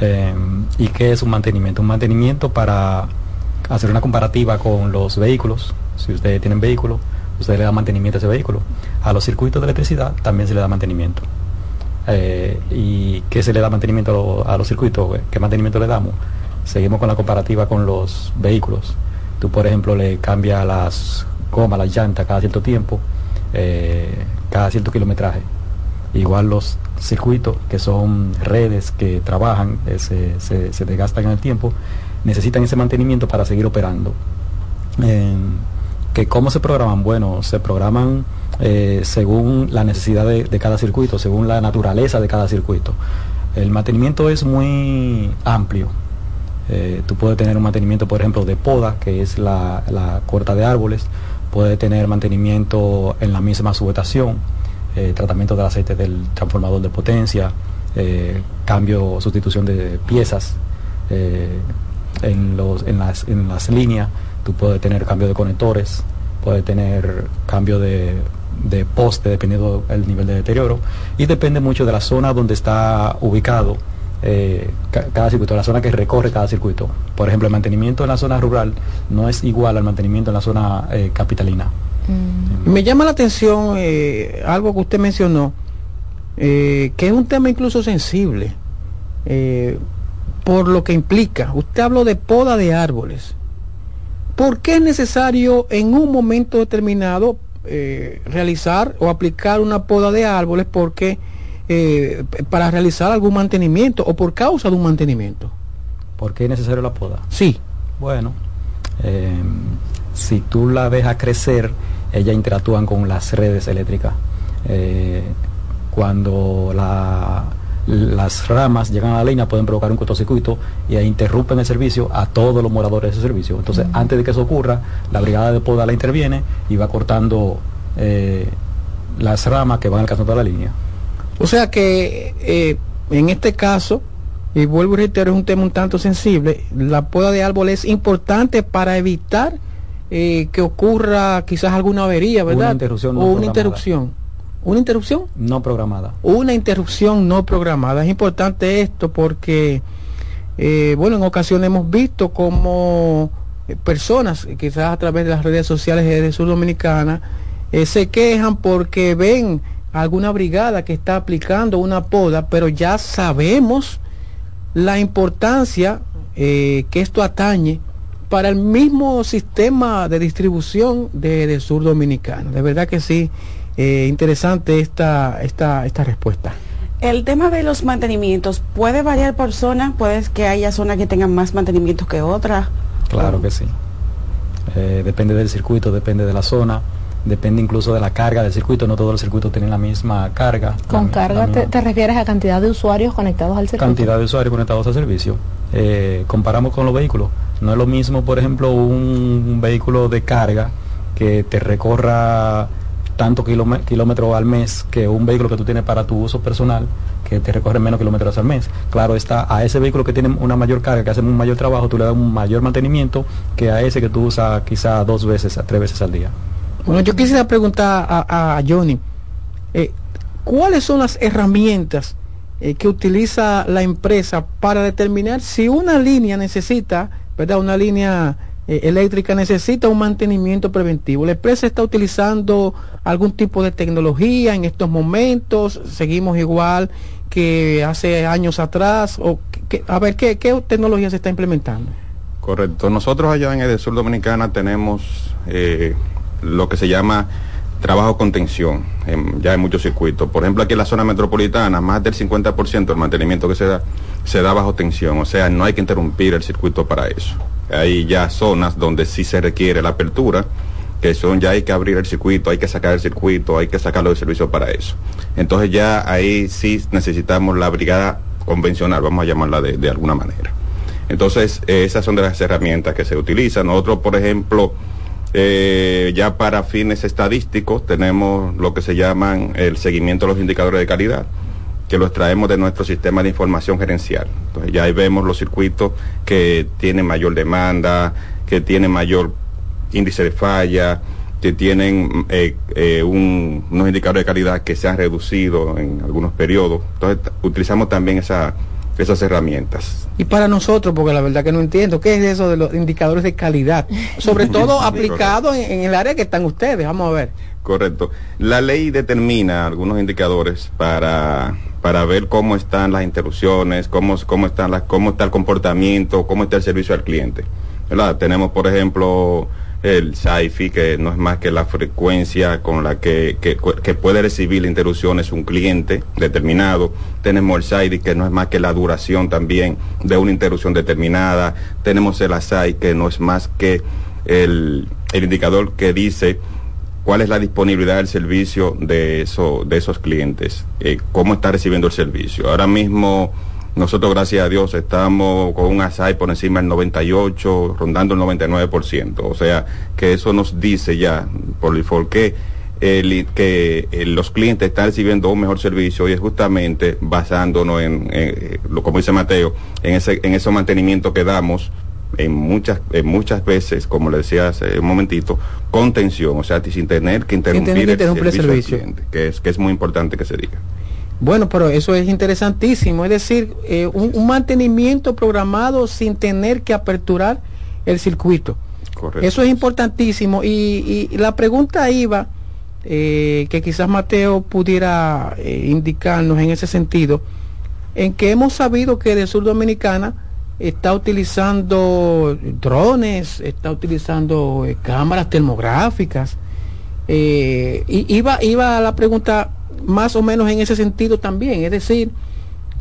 Eh, ¿Y qué es un mantenimiento? Un mantenimiento para hacer una comparativa con los vehículos. Si ustedes tienen vehículo, usted le da mantenimiento a ese vehículo. A los circuitos de electricidad también se le da mantenimiento. Eh, ¿Y qué se le da mantenimiento a, los circuitos? ¿Qué mantenimiento le damos? Seguimos con la comparativa con los vehículos. Tú, por ejemplo, le cambias las gomas, las llantas cada cierto tiempo, eh, cada cierto kilometraje. Igual los circuitos, que son redes que trabajan, eh, se, se, desgastan en el tiempo, necesitan ese mantenimiento para seguir operando. que ¿Cómo se programan? Bueno, se programan eh, según la necesidad de, cada circuito, según la naturaleza de cada circuito. El mantenimiento es muy amplio. Eh, tú puedes tener un mantenimiento, por ejemplo, de poda, que es la, la corta de árboles, puede tener mantenimiento en la misma sujetación, eh, tratamiento del aceite del transformador de potencia, cambio, sustitución de piezas en, los, en, las, en las líneas, tú puedes tener cambio de conectores, puedes tener cambio de de poste dependiendo del nivel de deterioro y depende mucho de la zona donde está ubicado eh, cada circuito, la zona que recorre cada circuito. Por ejemplo, el mantenimiento en la zona rural no es igual al mantenimiento en la zona eh, capitalina. Mm. Me llama la atención eh, algo que usted mencionó, que es un tema incluso sensible, por lo que implica. Usted habló de poda de árboles. ¿Por qué es necesario en un momento determinado eh, realizar o aplicar una poda de árboles porque eh, para realizar algún mantenimiento o por causa de un mantenimiento. ¿Por qué es necesario la poda? Sí. Bueno, eh, si tú la dejas crecer, ellas interactúan con las redes eléctricas. cuando la las ramas llegan a la línea, pueden provocar un cortocircuito y interrumpen el servicio a todos los moradores de ese servicio. Entonces, antes de que eso ocurra, la brigada de poda la interviene y va cortando eh, las ramas que van alcanzando la línea. O sea que eh, en este caso, y vuelvo y reitero, es un tema un tanto sensible, la poda de árbol es importante para evitar eh, que ocurra quizás alguna avería, ¿verdad? Una interrupción. o una interrupción. ¿Una interrupción? No programada. Una interrupción no programada. Es importante esto porque, eh, bueno, en ocasiones hemos visto como eh, personas, quizás a través de las redes sociales de Sur Dominicana, eh, se quejan porque ven alguna brigada que está aplicando una poda, pero ya sabemos la importancia que esto atañe para el mismo sistema de distribución de, de Sur Dominicana. De verdad que sí eh, interesante esta, esta, esta respuesta. El tema de los mantenimientos puede variar por zona, puede que haya zonas que tengan más mantenimientos que otras. Claro que sí. Eh, depende del circuito, depende de la zona, depende incluso de la carga del circuito. No todos los circuitos tienen la misma carga. ¿Con carga te, refieres a cantidad de usuarios conectados al circuito? Cantidad de usuarios conectados al servicio. Eh, comparamos con los vehículos. No es lo mismo, por ejemplo, un vehículo de carga que te recorra tanto kilómetros al mes que un vehículo que tú tienes para tu uso personal, que te recorre menos kilómetros al mes. Claro está, a ese vehículo que tiene una mayor carga, que hace un mayor trabajo, tú le das un mayor mantenimiento que a ese que tú usas quizá dos veces, tres veces al día. Bueno, yo quisiera preguntar a, Johnny, eh, ¿cuáles son las herramientas eh, que utiliza la empresa para determinar si una línea necesita, ¿verdad? Una línea eh, eléctrica necesita un mantenimiento preventivo. La empresa está utilizando algún tipo de tecnología en estos momentos, seguimos igual que hace años atrás, o a ver, ¿qué, tecnología se está implementando? Correcto. Nosotros allá en el sur dominicana tenemos eh, lo que se llama trabajo contención, ya en muchos circuitos. Por ejemplo, aquí en la zona metropolitana, más del 50% del mantenimiento que se da, se da bajo tensión, o sea, no hay que interrumpir el circuito para eso hay ya zonas donde sí se requiere la apertura, que son ya hay que abrir el circuito, hay que sacar el circuito, hay que sacarlo de servicio para eso. Entonces ya ahí sí necesitamos la brigada convencional, vamos a llamarla de, alguna manera. Entonces, esas son de las herramientas que se utilizan. Nosotros, por ejemplo, eh, ya para fines estadísticos tenemos lo que se llaman el seguimiento de los indicadores de calidad que los traemos de nuestro sistema de información gerencial. Entonces ya ahí vemos los circuitos que tienen mayor demanda, que tienen mayor índice de falla, que tienen eh, eh, unos indicadores de calidad que se han reducido en algunos periodos. Entonces utilizamos también esa, esas herramientas. Y para nosotros, porque la verdad que no entiendo, ¿qué es eso de los indicadores de calidad? Sobre todo aplicado en, en el área que están ustedes, vamos a ver. Correcto. La ley determina algunos indicadores para, para ver cómo están las interrupciones, cómo, cómo, están las, cómo está el comportamiento, cómo está el servicio al cliente. ¿verdad? Tenemos, por ejemplo, el SAIFI, que no es más que la frecuencia con la que, que, que puede recibir interrupciones un cliente determinado. Tenemos el SAIDI, que no es más que la duración también de una interrupción determinada. Tenemos el ASAI, que no es más que el, el indicador que dice cuál es la disponibilidad del servicio de, eso, de esos clientes, eh, cómo está recibiendo el servicio. Ahora mismo nosotros, gracias a Dios, estamos con un ASAI por encima del 98, rondando el 99%. O sea, que eso nos dice ya, por default, que, el, que eh, los clientes están recibiendo un mejor servicio y es justamente basándonos en, eh, lo como dice Mateo, en ese, en ese mantenimiento que damos en muchas, en muchas veces, como le decía hace un momentito, contención, o sea, sin tener que interrumpir, el servicio, al servicio. cliente, que es, que es muy importante que se diga. Bueno, pero eso es interesantísimo, es decir, eh, un, un mantenimiento programado sin tener que aperturar el circuito. Correcto. Eso es importantísimo y, y la pregunta iba, eh, que quizás Mateo pudiera eh, indicarnos en ese sentido, en que hemos sabido que de Sur Dominicana está utilizando drones, está utilizando cámaras termográficas. Eh, iba, iba a la pregunta más o menos en ese sentido también, es decir,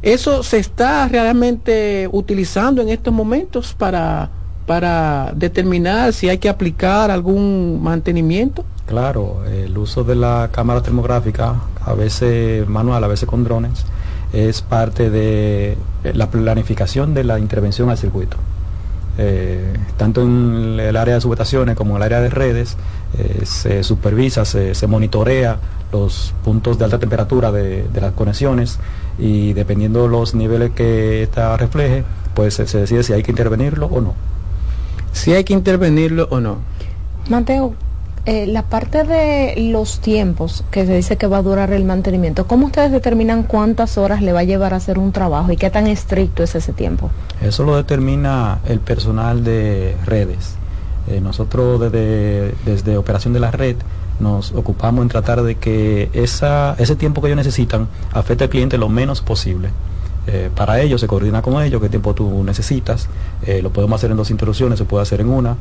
¿eso se está realmente utilizando en estos momentos para, para determinar si hay que aplicar algún mantenimiento? Claro, el uso de la cámara termográfica, a veces manual, a veces con drones, es parte de la planificación de la intervención al circuito. Eh, tanto en el área de subestaciones como en el área de redes, eh, se supervisa, se, se, monitorea los puntos de alta temperatura de, de, las conexiones y dependiendo los niveles que esta refleje, pues se, se decide si hay que intervenirlo o no. Si hay que intervenirlo o no. Mateo, eh, la parte de los tiempos que se dice que va a durar el mantenimiento, ¿cómo ustedes determinan cuántas horas le va a llevar a hacer un trabajo y qué tan estricto es ese tiempo? Eso lo determina el personal de redes. Eh, nosotros desde, desde operación de la red nos ocupamos en tratar de que esa, ese tiempo que ellos necesitan afecte al cliente lo menos posible. Eh, para ello se coordina con ellos qué tiempo tú necesitas. Eh, lo podemos hacer en dos interrupciones, se puede hacer en una.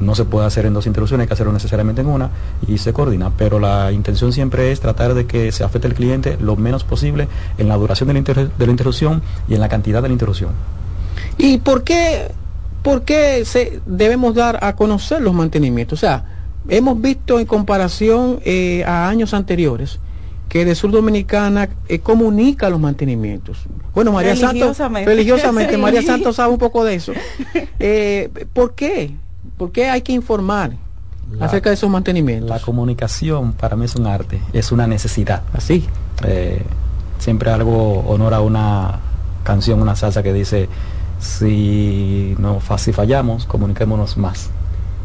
No se puede hacer en dos interrupciones, hay que hacerlo necesariamente en una y se coordina. Pero la intención siempre es tratar de que se afecte al cliente lo menos posible en la duración de la interrupción y en la cantidad de la interrupción. ¿Y por qué, por qué se debemos dar a conocer los mantenimientos? O sea, hemos visto en comparación eh, a años anteriores que de Sur Dominicana eh, comunica los mantenimientos. Bueno, María Santos, Religiosamente. Sí. María Santos sabe un poco de eso. Eh, ¿Por qué? ¿Por qué hay que informar La- acerca de esos mantenimientos? La comunicación para mí es un arte, es una necesidad. Así. Eh, siempre algo honora una canción, una salsa que dice, si, no, si fallamos, comuniquémonos más.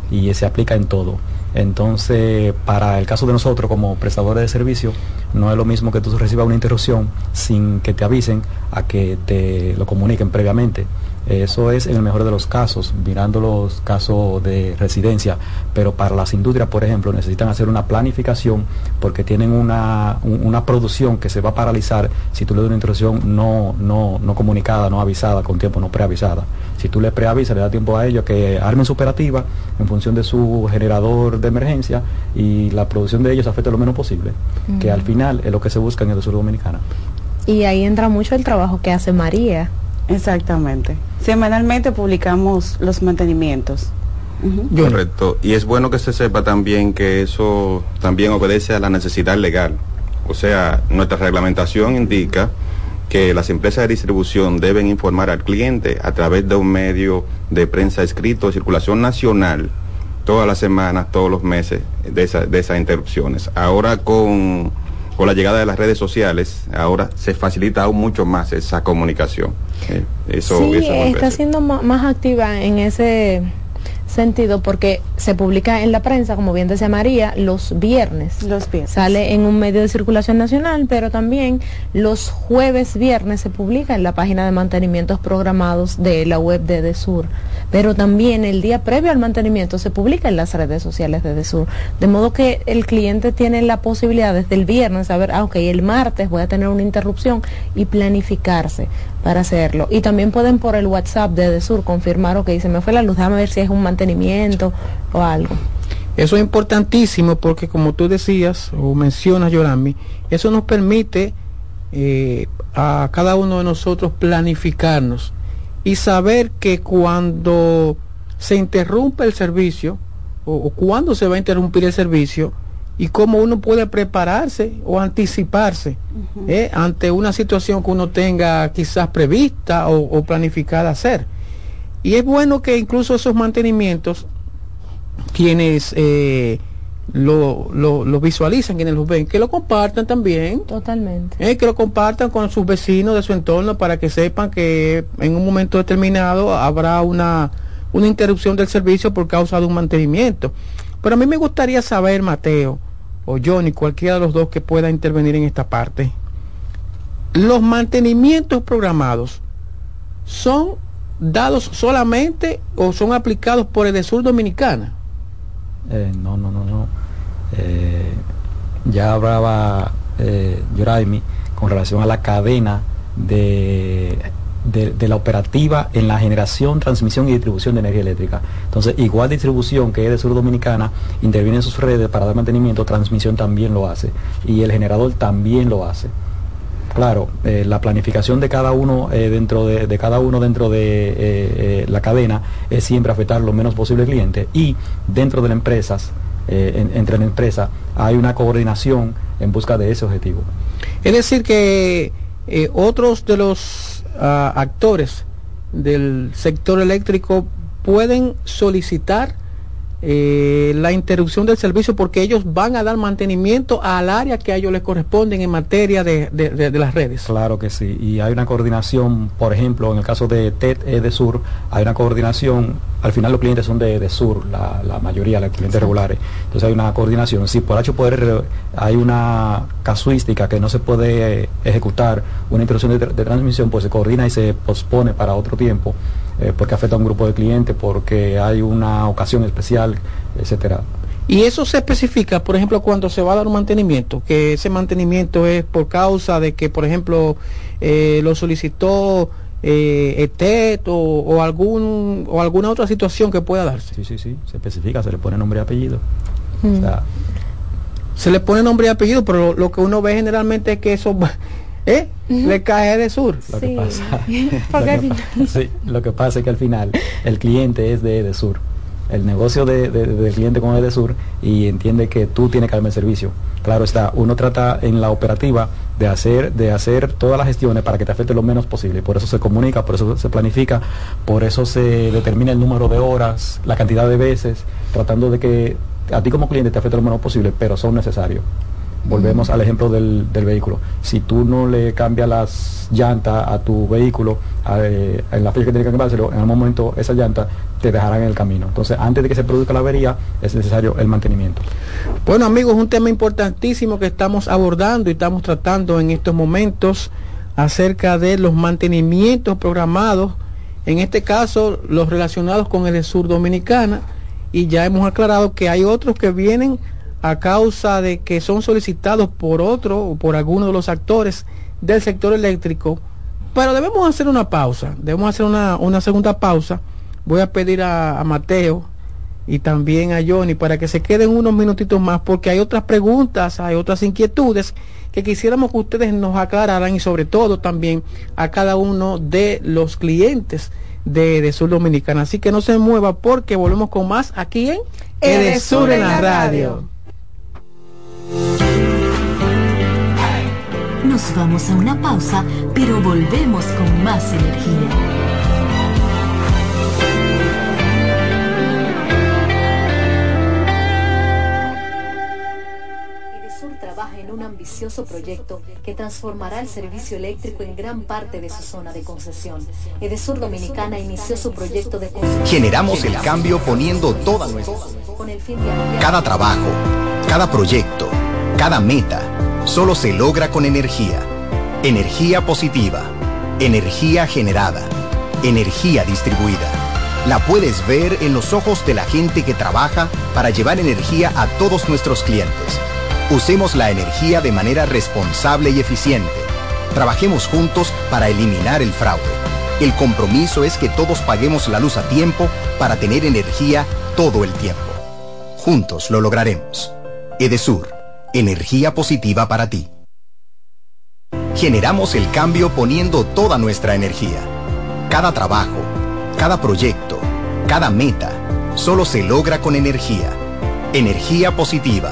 Y se aplica en todo. Entonces, para el caso de nosotros como prestadores de servicio, no es lo mismo que tú recibas una interrupción sin que te avisen a que te lo comuniquen previamente. Eso es en el mejor de los casos, mirando los casos de residencia, pero para las industrias, por ejemplo, necesitan hacer una planificación porque tienen una, un- una producción que se va a paralizar si tú le das una interrupción no, no, no comunicada, no avisada, con tiempo, no preavisada. Si tú le preavisas, le da tiempo a ellos que armen su operativa en función de su generador de emergencia y la producción de ellos afecte lo menos posible, que Mm. al final es lo que se busca en el sur dominicana. Y ahí entra mucho el trabajo que hace María. Exactamente. Semanalmente publicamos los mantenimientos. Correcto. Y es bueno que se sepa también que eso también obedece a la necesidad legal. O sea, nuestra reglamentación indica que las empresas de distribución deben informar al cliente a través de un medio de prensa escrito de circulación nacional todas las semanas, todos los meses de, esa- de esas interrupciones. Ahora con, con la llegada de las redes sociales, ahora se facilita aún mucho más esa comunicación. Eh, Eso, sí, eso está siendo más activa en ese sentido porque se publica en la prensa, como bien decía María, los viernes. Los viernes. Sale en un medio de circulación nacional, pero también los jueves, viernes se publica en la página de mantenimientos programados de la web de Edesur. Pero también el día previo al mantenimiento se publica en las redes sociales de Edesur. De modo que el cliente tiene la posibilidad desde el viernes saber, ah, ok, el martes voy a tener una interrupción y planificarse para hacerlo. Y también pueden por el WhatsApp de Edesur confirmar, ok, se me fue la luz, déjame ver si es un mantenimiento o algo. Eso es importantísimo porque como tú decías o mencionas, Yorami, eso nos permite eh, a cada uno de nosotros planificarnos y saber que cuando se interrumpe el servicio o, o cuándo se va a interrumpir el servicio y cómo uno puede prepararse o anticiparse eh, ante una situación que uno tenga quizás prevista o, o planificada hacer. Y es bueno que incluso esos mantenimientos, quienes eh, lo, lo, lo visualizan, quienes los ven, que lo compartan también. Totalmente. Eh, que lo compartan con sus vecinos de su entorno para que sepan que en un momento determinado habrá una, una interrupción del servicio por causa de un mantenimiento. Pero a mí me gustaría saber, Mateo, o Johnny, cualquiera de los dos que pueda intervenir en esta parte, los mantenimientos programados son dados solamente o son aplicados por el Sur Dominicana. Eh, no, no, no, no. Eh, ya hablaba eh, Yoraimi con relación a la cadena de, de, de la operativa en la generación, transmisión y distribución de energía eléctrica. Entonces, igual distribución que es de Sur Dominicana, interviene en sus redes para dar mantenimiento, transmisión también lo hace. Y el generador también lo hace. Claro, eh, la planificación de cada uno eh, dentro de, cada uno dentro de eh, la cadena es siempre afectar lo menos posible al cliente y dentro de las empresas, en- entre la empresa, hay una coordinación en busca de ese objetivo. Es decir, que otros de los ah, actores del sector eléctrico pueden solicitar eh, la interrupción del servicio porque ellos van a dar mantenimiento al área que a ellos les corresponden en materia de, de- de- de las redes. Claro que sí, y hay una coordinación, por ejemplo, en el caso de TED eh, de Sur, hay una coordinación, al final los clientes son de, de Sur, la, la mayoría, los clientes regulares, entonces hay una coordinación, si por H por R hay una casuística que no se puede ejecutar una interrupción de, de transmisión, pues se coordina y se pospone para otro tiempo, eh, porque afecta a un grupo de clientes, porque hay una ocasión especial, etcétera. Y eso se especifica, por ejemplo, cuando se va a dar un mantenimiento, que ese mantenimiento es por causa de que, por ejemplo, eh, lo solicitó eh, ETET o, o algún o alguna otra situación que pueda darse. Sí, sí, sí, se especifica, se le pone nombre y apellido. Mm. O sea, Se le pone nombre y apellido, pero lo, lo que uno ve generalmente es que eso ¿eh? le cae de sur. Lo que pasa, Porque lo, que, sí, lo que pasa es que al final el cliente es de Edesur. El negocio de, de- del cliente con Edesur y entiende que tú tienes que darme el servicio. Claro está, uno trata en la operativa de hacer, de hacer todas las gestiones para que te afecte lo menos posible. Por eso se comunica, por eso se planifica, por eso se determina el número de horas, la cantidad de veces, tratando de que a ti como cliente te afecte lo menos posible, pero son necesarios. Volvemos al ejemplo del, del vehículo. Si tú no le cambias las llantas a tu vehículo eh, en la fecha que tiene que cambiárselo, en algún momento esa llanta te dejarán en el camino. Entonces, antes de que se produzca la avería, es necesario el mantenimiento. Bueno amigos, un tema importantísimo que estamos abordando y estamos tratando en estos momentos acerca de los mantenimientos programados, en este caso los relacionados con el sur dominicana y ya hemos aclarado que hay otros que vienen a causa de que son solicitados por otro o por alguno de los actores del sector eléctrico. Pero debemos hacer una pausa, debemos hacer una, una segunda pausa. Voy a pedir a, a Mateo y también a Johnny para que se queden unos minutitos más porque hay otras preguntas, hay otras inquietudes que quisiéramos que ustedes nos aclararan y sobre todo también a cada uno de los clientes de, de Sur Dominicana. Así que no se mueva porque volvemos con más aquí en Edesur en la radio. Nos vamos a una pausa, pero volvemos con más energía. En un ambicioso proyecto que transformará el servicio eléctrico en gran parte de su zona de concesión. Edesur Dominicana inició su proyecto de construcción. Generamos el cambio poniendo toda nuestra... Cada trabajo, cada proyecto, cada meta, solo se logra con energía. Energía positiva, energía generada, energía distribuida. La puedes ver en los ojos de la gente que trabaja para llevar energía a todos nuestros clientes. Usemos la energía de manera responsable y eficiente. Trabajemos juntos para eliminar el fraude. El compromiso es que todos paguemos la luz a tiempo para tener energía todo el tiempo. Juntos lo lograremos. Edesur, energía positiva para ti. Generamos el cambio poniendo toda nuestra energía. Cada trabajo, cada proyecto, cada meta, solo se logra con energía. Energía positiva,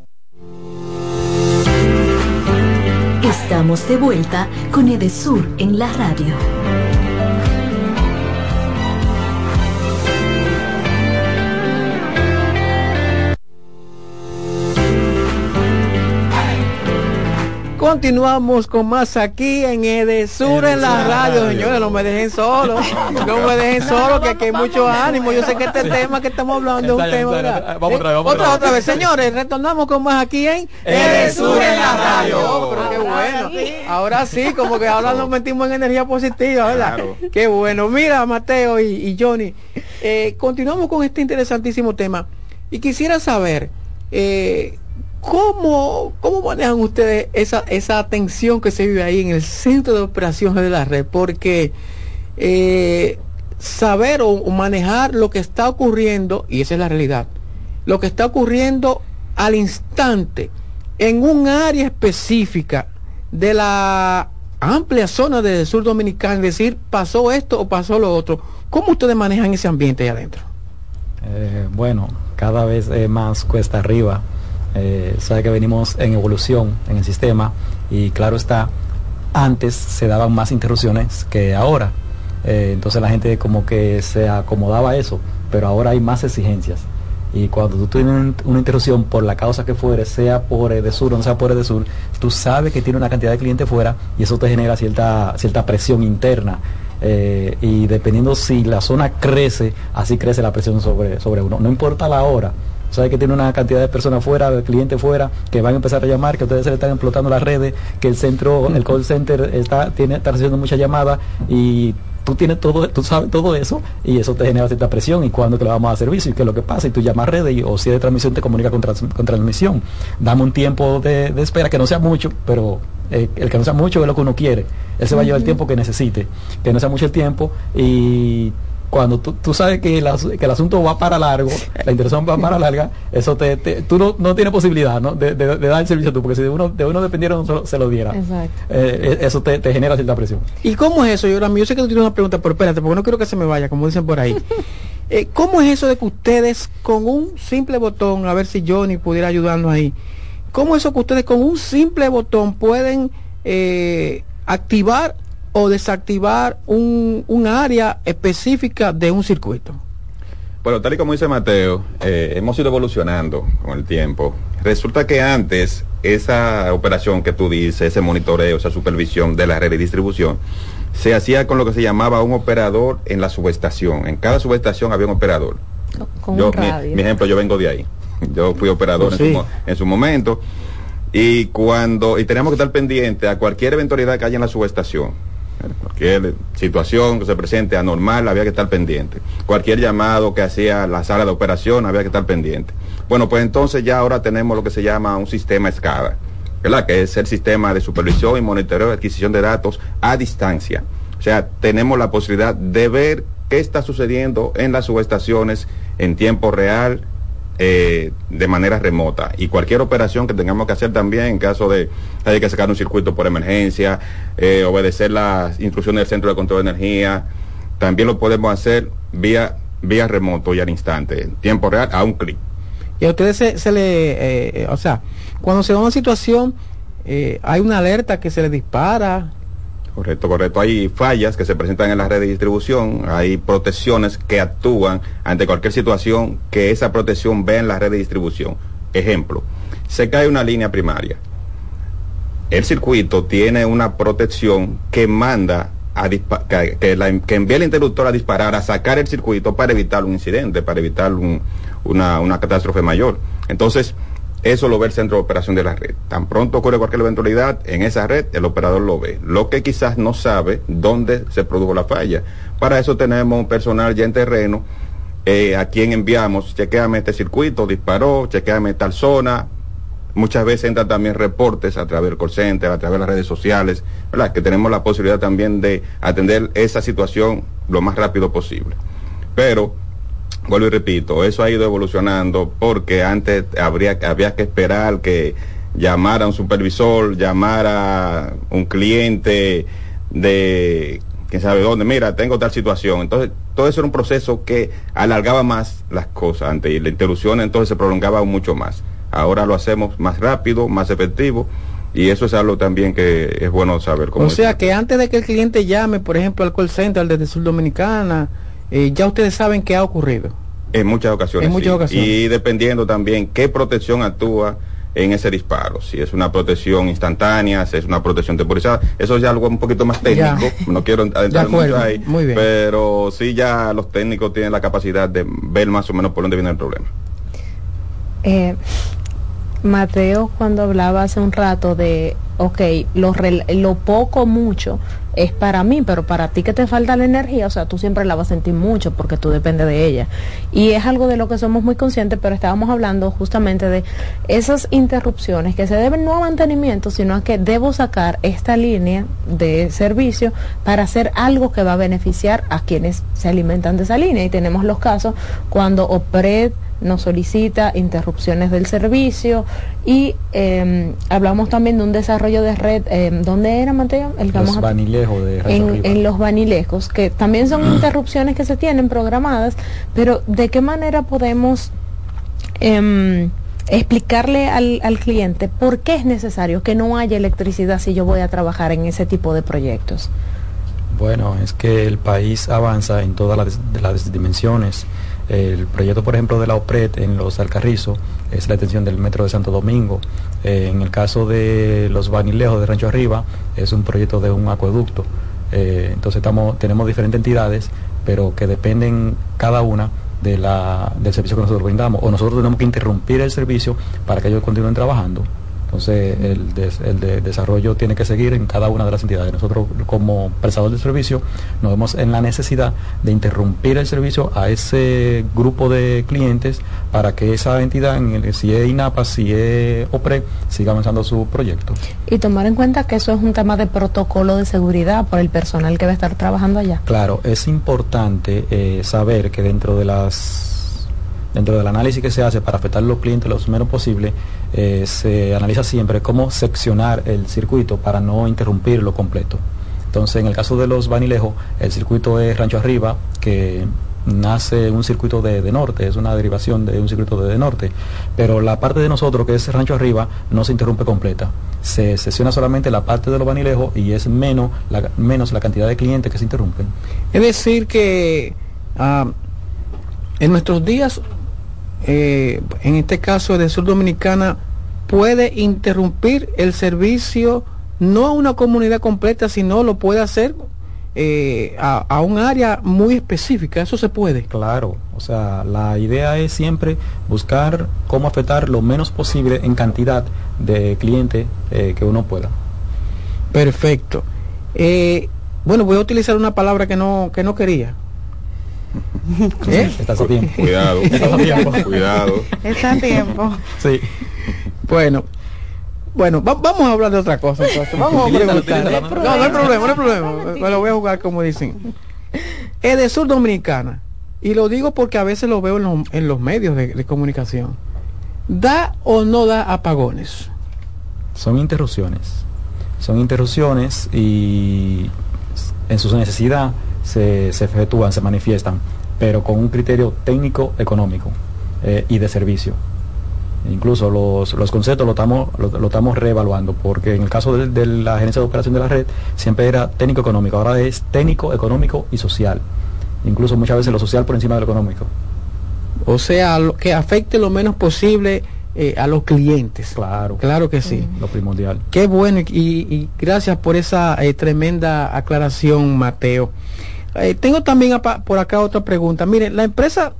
Estamos de vuelta con Edesur en la radio. Continuamos con más aquí en Edesur en la radio, señores, no me dejen solo, no me dejen solo, que aquí hay mucho ánimo. Yo sé que este tema que estamos hablando es un tema, ¿verdad? Vamos otra vez, vamos otra, otra vez, señores, retornamos con más aquí en Edesur en la radio. Oh, pero qué bueno. Ahora sí, como que ahora nos metimos en energía positiva, ¿verdad? Qué bueno. Mira, Mateo y, y Johnny, eh, continuamos con este interesantísimo tema y quisiera saber eh, cómo, cómo manejan ustedes esa, esa tensión que se vive ahí en el centro de operaciones de la red, porque eh, saber o, manejar lo que está ocurriendo, y esa es la realidad, lo que está ocurriendo al instante en un área específica de la amplia zona del sur dominicano, es decir, pasó esto o pasó lo otro. ¿Cómo ustedes manejan ese ambiente ahí adentro? Eh, bueno, cada vez más cuesta arriba. Eh, sabe que venimos en evolución en el sistema y claro está, antes se daban más interrupciones que ahora. Eh, entonces la gente como que se acomodaba a eso, pero ahora hay más exigencias. Y cuando tú tienes un- una interrupción por la causa que fuere, sea por Edesur o no sea por Edesur, tú sabes que tiene una cantidad de clientes fuera y eso te genera cierta, cierta presión interna. Eh, y dependiendo si la zona crece, así crece la presión sobre, sobre uno. No importa la hora. Sabe que tiene una cantidad de personas fuera, de clientes fuera, que van a empezar a llamar, que ustedes se le están explotando las redes, que el centro, el call center está, tiene, está recibiendo muchas llamadas y tú tienes todo, tú sabes todo eso y eso te genera cierta presión y cuándo que le vamos a servicio y qué es lo que pasa y tú llamas a redes y, o si es de transmisión te comunica con, trans- con transmisión. Dame un tiempo de, de espera que no sea mucho, pero eh, el que no sea mucho es lo que uno quiere. Él se va a llevar el tiempo que necesite, que no sea mucho el tiempo y cuando tú, tú sabes que el, asu- que el asunto va para largo, la interacción va para larga, eso te, te- tú no, no tienes posibilidad ¿no? De, de- de dar el servicio tú, porque si de uno, de uno dependiera uno solo se lo diera. Exacto. Eh, eh, eso te, te genera cierta presión. ¿Y cómo es eso? Yo, yo sé que tú tienes una pregunta, pero espérate, porque no quiero que se me vaya, como dicen por ahí. Eh, ¿Cómo es eso de que ustedes con un simple botón, a ver si Johnny pudiera ayudarnos ahí, ¿cómo es eso que ustedes con un simple botón pueden eh, activar o desactivar un, un área específica de un circuito? Bueno, tal y como dice Mateo, eh, hemos ido evolucionando con el tiempo. Resulta que antes esa operación que tú dices, ese monitoreo, esa supervisión de la red de distribución, se hacía con lo que se llamaba un operador en la subestación. En cada subestación había un operador. Con Yo, un mi, radio. mi ejemplo, yo vengo de ahí. Yo fui operador Oh, en, sí. su, en su momento. Y cuando, y teníamos que estar pendientes a cualquier eventualidad que haya en la subestación. Cualquier situación que se presente anormal, había que estar pendiente. Cualquier llamado que hacía la sala de operación, había que estar pendiente. Bueno, pues entonces ya ahora tenemos lo que se llama un sistema SCADA, ¿verdad? Que es el sistema de supervisión y monitoreo de adquisición de datos a distancia. O sea, tenemos la posibilidad de ver qué está sucediendo en las subestaciones en tiempo real, eh, de manera remota y cualquier operación que tengamos que hacer también en caso de hay que sacar un circuito por emergencia, eh, obedecer las instrucciones del centro de control de energía, también lo podemos hacer vía vía remoto y al instante, en tiempo real, a un clic. Y a ustedes se, se le, eh, o sea, cuando se da una situación, eh, hay una alerta que se le dispara. Correcto, correcto. Hay fallas que se presentan en la red de distribución, hay protecciones que actúan ante cualquier situación que esa protección ve en la red de distribución. Ejemplo, se cae una línea primaria. El circuito tiene una protección que manda a que, que la- que envía el interruptor a disparar, a sacar el circuito para evitar un incidente, para evitar un- una, una catástrofe mayor. Entonces, eso lo ve el centro de operación de la red. Tan pronto ocurre cualquier eventualidad en esa red, el operador lo ve. Lo que quizás no sabe dónde se produjo la falla. Para eso tenemos un personal ya en terreno eh, a quien enviamos, chequeame este circuito, disparó, chequeame tal zona. Muchas veces entran también reportes a través del call center, a través de las redes sociales. Que tenemos la posibilidad también de atender esa situación lo más rápido posible. Pero, vuelvo y repito, eso ha ido evolucionando porque antes habría, había que esperar que llamara un supervisor, llamara un cliente de quién sabe dónde, mira, tengo tal situación. Entonces, todo eso era un proceso que alargaba más las cosas antes y la interrupción entonces se prolongaba mucho más. Ahora lo hacemos más rápido, más efectivo y eso es algo también que es bueno saber. cómo O sea que antes de que el cliente llame, por ejemplo, al call center desde Sur Dominicana, eh, ya ustedes saben qué ha ocurrido. En muchas ocasiones. En muchas sí. ocasiones. Y dependiendo también qué protección actúa en ese disparo. Si es una protección instantánea, si es una protección temporizada. Eso es ya algo un poquito más técnico. No quiero De adentrar mucho ahí. muy bien. Pero sí ya los técnicos tienen la capacidad de ver más o menos por dónde viene el problema. Eh, Mateo cuando hablaba hace un rato de, ok, lo, lo poco mucho es para mí, pero para ti que te falta la energía, o sea, tú siempre la vas a sentir mucho porque tú dependes de ella. Y es algo de lo que somos muy conscientes, pero estábamos hablando justamente de esas interrupciones que se deben no a mantenimiento, sino a que debo sacar esta línea de servicio para hacer algo que va a beneficiar a quienes se alimentan de esa línea. Y tenemos los casos cuando OPRED nos solicita interrupciones del servicio y eh, hablamos también de un desarrollo de red, eh, ¿dónde era Mateo? El Los a- vanilejos de en, los vanilejos, que también son interrupciones que se tienen programadas, pero ¿de qué manera podemos em, explicarle al, al cliente por qué es necesario que no haya electricidad si yo voy a trabajar en ese tipo de proyectos? Bueno, es que el país avanza en todas las dimensiones. El proyecto, por ejemplo, de la OPRED en los Alcarrizos es la extensión del metro de Santo Domingo. Eh, en el caso de los vanilejos de Rancho Arriba es un proyecto de un acueducto. Eh, entonces estamos, tenemos diferentes entidades, pero que dependen cada una de la, del servicio que nosotros brindamos. O nosotros tenemos que interrumpir el servicio para que ellos continúen trabajando. Entonces el, des- el de- desarrollo tiene que seguir en cada una de las entidades. Nosotros como prestador de servicio nos vemos en la necesidad de interrumpir el servicio a ese grupo de clientes para que esa entidad, en el- si es INAPA, si es OPRE, siga avanzando su proyecto. Y tomar en cuenta que eso es un tema de protocolo de seguridad por el personal que va a estar trabajando allá. Claro, es importante eh, saber que dentro de las dentro del análisis que se hace para afectar a los clientes lo menos posible, eh, se analiza siempre cómo seccionar el circuito para no interrumpirlo completo. Entonces, en el caso de los vanilejos, el circuito es Rancho Arriba, que nace un circuito de, de norte, es una derivación de un circuito de, de norte, pero la parte de nosotros, que es Rancho Arriba, no se interrumpe completa. Se secciona solamente la parte de los vanilejos y es menos la, menos la cantidad de clientes que se interrumpen. Es decir, que ah, en nuestros días, eh, en este caso de Sur Dominicana, puede interrumpir el servicio no a una comunidad completa, sino lo puede hacer eh, a, a un área muy específica. Eso se puede. Claro, o sea, la idea es siempre buscar cómo afectar lo menos posible en cantidad de clientes eh, que uno pueda. Perfecto. Eh, bueno, voy a utilizar una palabra que no, que no quería. ¿Eh? Estás a tiempo. Cuidado, Estás a tiempo. cuidado. Está a tiempo. Sí. Bueno. Bueno, va- vamos a hablar de otra cosa entonces. Vamos a preguntar. No, no hay problema, no hay problema. Me lo voy a jugar como dicen. Es de Sur Dominicana. y lo digo porque a veces lo veo en, lo- en los medios de, de comunicación, ¿da o no da apagones? Son interrupciones. Son interrupciones y en su necesidad se, se efectúan, se manifiestan, pero con un criterio técnico económico eh, y de servicio. Incluso los, los conceptos lo estamos, lo, estamos reevaluando, porque en el caso de, de la gerencia de operación de la red siempre era técnico económico, ahora es técnico económico y social. Incluso muchas veces lo social por encima de lo económico. O sea, lo que afecte lo menos posible eh, a los clientes. Claro. Claro que sí. Lo primordial. Qué bueno y, y gracias por esa eh, tremenda aclaración, Mateo. Eh, tengo también apa- por acá otra pregunta. Mire, la empresa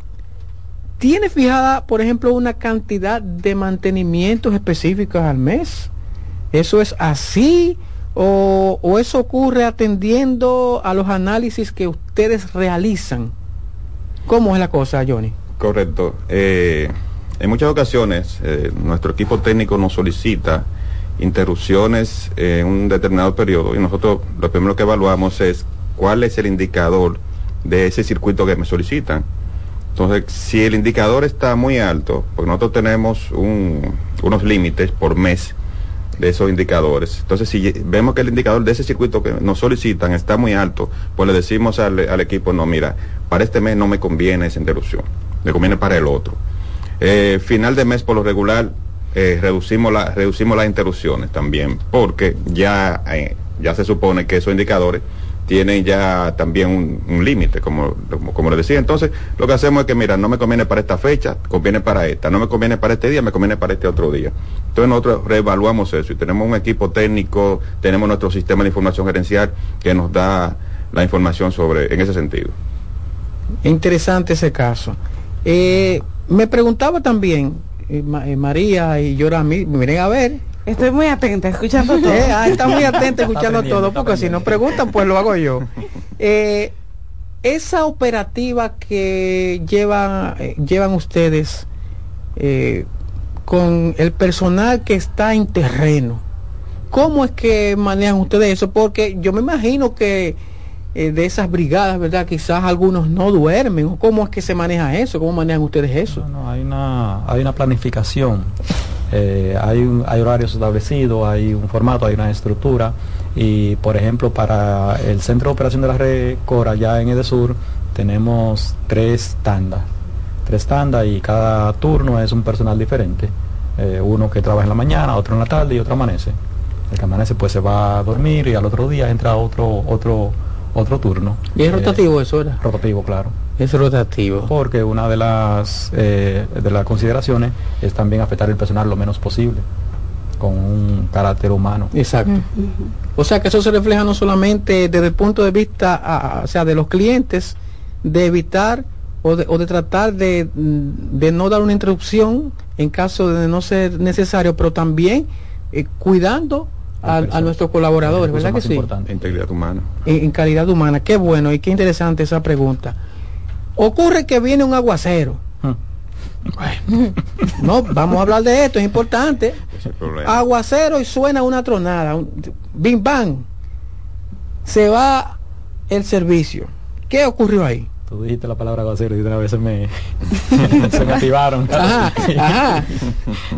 tiene fijada, por ejemplo, una cantidad de mantenimientos específicos al mes. ¿Eso es así? ¿O, o eso ocurre atendiendo a los análisis que ustedes realizan? ¿Cómo es la cosa, Johnny? Correcto. Eh, en muchas ocasiones eh, nuestro equipo técnico nos solicita interrupciones en un determinado periodo y nosotros lo primero que evaluamos es cuál es el indicador de ese circuito que me solicitan. Entonces, si el indicador está muy alto, porque nosotros tenemos un- unos límites por mes de esos indicadores. Entonces, si vemos que el indicador de ese circuito que nos solicitan está muy alto, pues le decimos al, al equipo, no, mira, para este mes no me conviene esa interrupción, me conviene para el otro. Eh, final de mes, por lo regular, eh, reducimos, la, reducimos las interrupciones también, porque ya, eh, ya se supone que esos indicadores tienen ya también un, límite, como, como, como decía. Entonces, lo que hacemos es que, mira, no me conviene para esta fecha, conviene para esta, no me conviene para este día, me conviene para este otro día. Entonces, nosotros reevaluamos eso y tenemos un equipo técnico, tenemos nuestro sistema de información gerencial que nos da la información sobre, en ese sentido. Interesante ese caso. Me preguntaba también, eh, Ma- eh, María y yo ahora mismo, miren a ver. Estoy muy atenta, escuchando todo. Eh, ah, está muy atenta escuchando todo, porque si no preguntan, pues lo hago yo. Eh, esa operativa que llevan, eh, llevan ustedes eh, con el personal que está en terreno, ¿cómo es que manejan ustedes eso? Porque yo me imagino que eh, de esas brigadas, ¿verdad? Quizás algunos no duermen. ¿o ¿Cómo es que se maneja eso? ¿Cómo manejan ustedes eso? No, hay una, hay una planificación, eh, hay, un, hay horarios establecidos, hay un formato, hay una estructura y por ejemplo para el centro de operación de la red Cora ya en Edesur tenemos tres tandas, tres tandas y cada turno es un personal diferente, Eh, uno que trabaja en la mañana, otro en la tarde y otro amanece. El que amanece pues se va a dormir y al otro día entra otro otro otro turno. ¿Y es Eh, rotativo eso, verdad? Rotativo, claro. Es rotativo. Porque una de las eh, de las consideraciones es también afectar el personal lo menos posible, con un carácter humano. Exacto. O sea que eso se refleja no solamente desde el punto de vista, a- o sea, de los clientes, de evitar o de, o de tratar de, de no dar una interrupción en caso de no ser necesario, pero también eh, cuidando a, a nuestros colaboradores, ¿verdad que sí? Integridad humana. En, en calidad humana. Qué bueno y qué interesante esa pregunta. Ocurre que viene un aguacero. Bueno, no, vamos a hablar de esto, es importante. Aguacero y suena una tronada, un bim bang. Se va el servicio. ¿Qué ocurrió ahí? Tú dijiste la palabra aguacero y una vez se me, se me activaron. Ajá, ajá.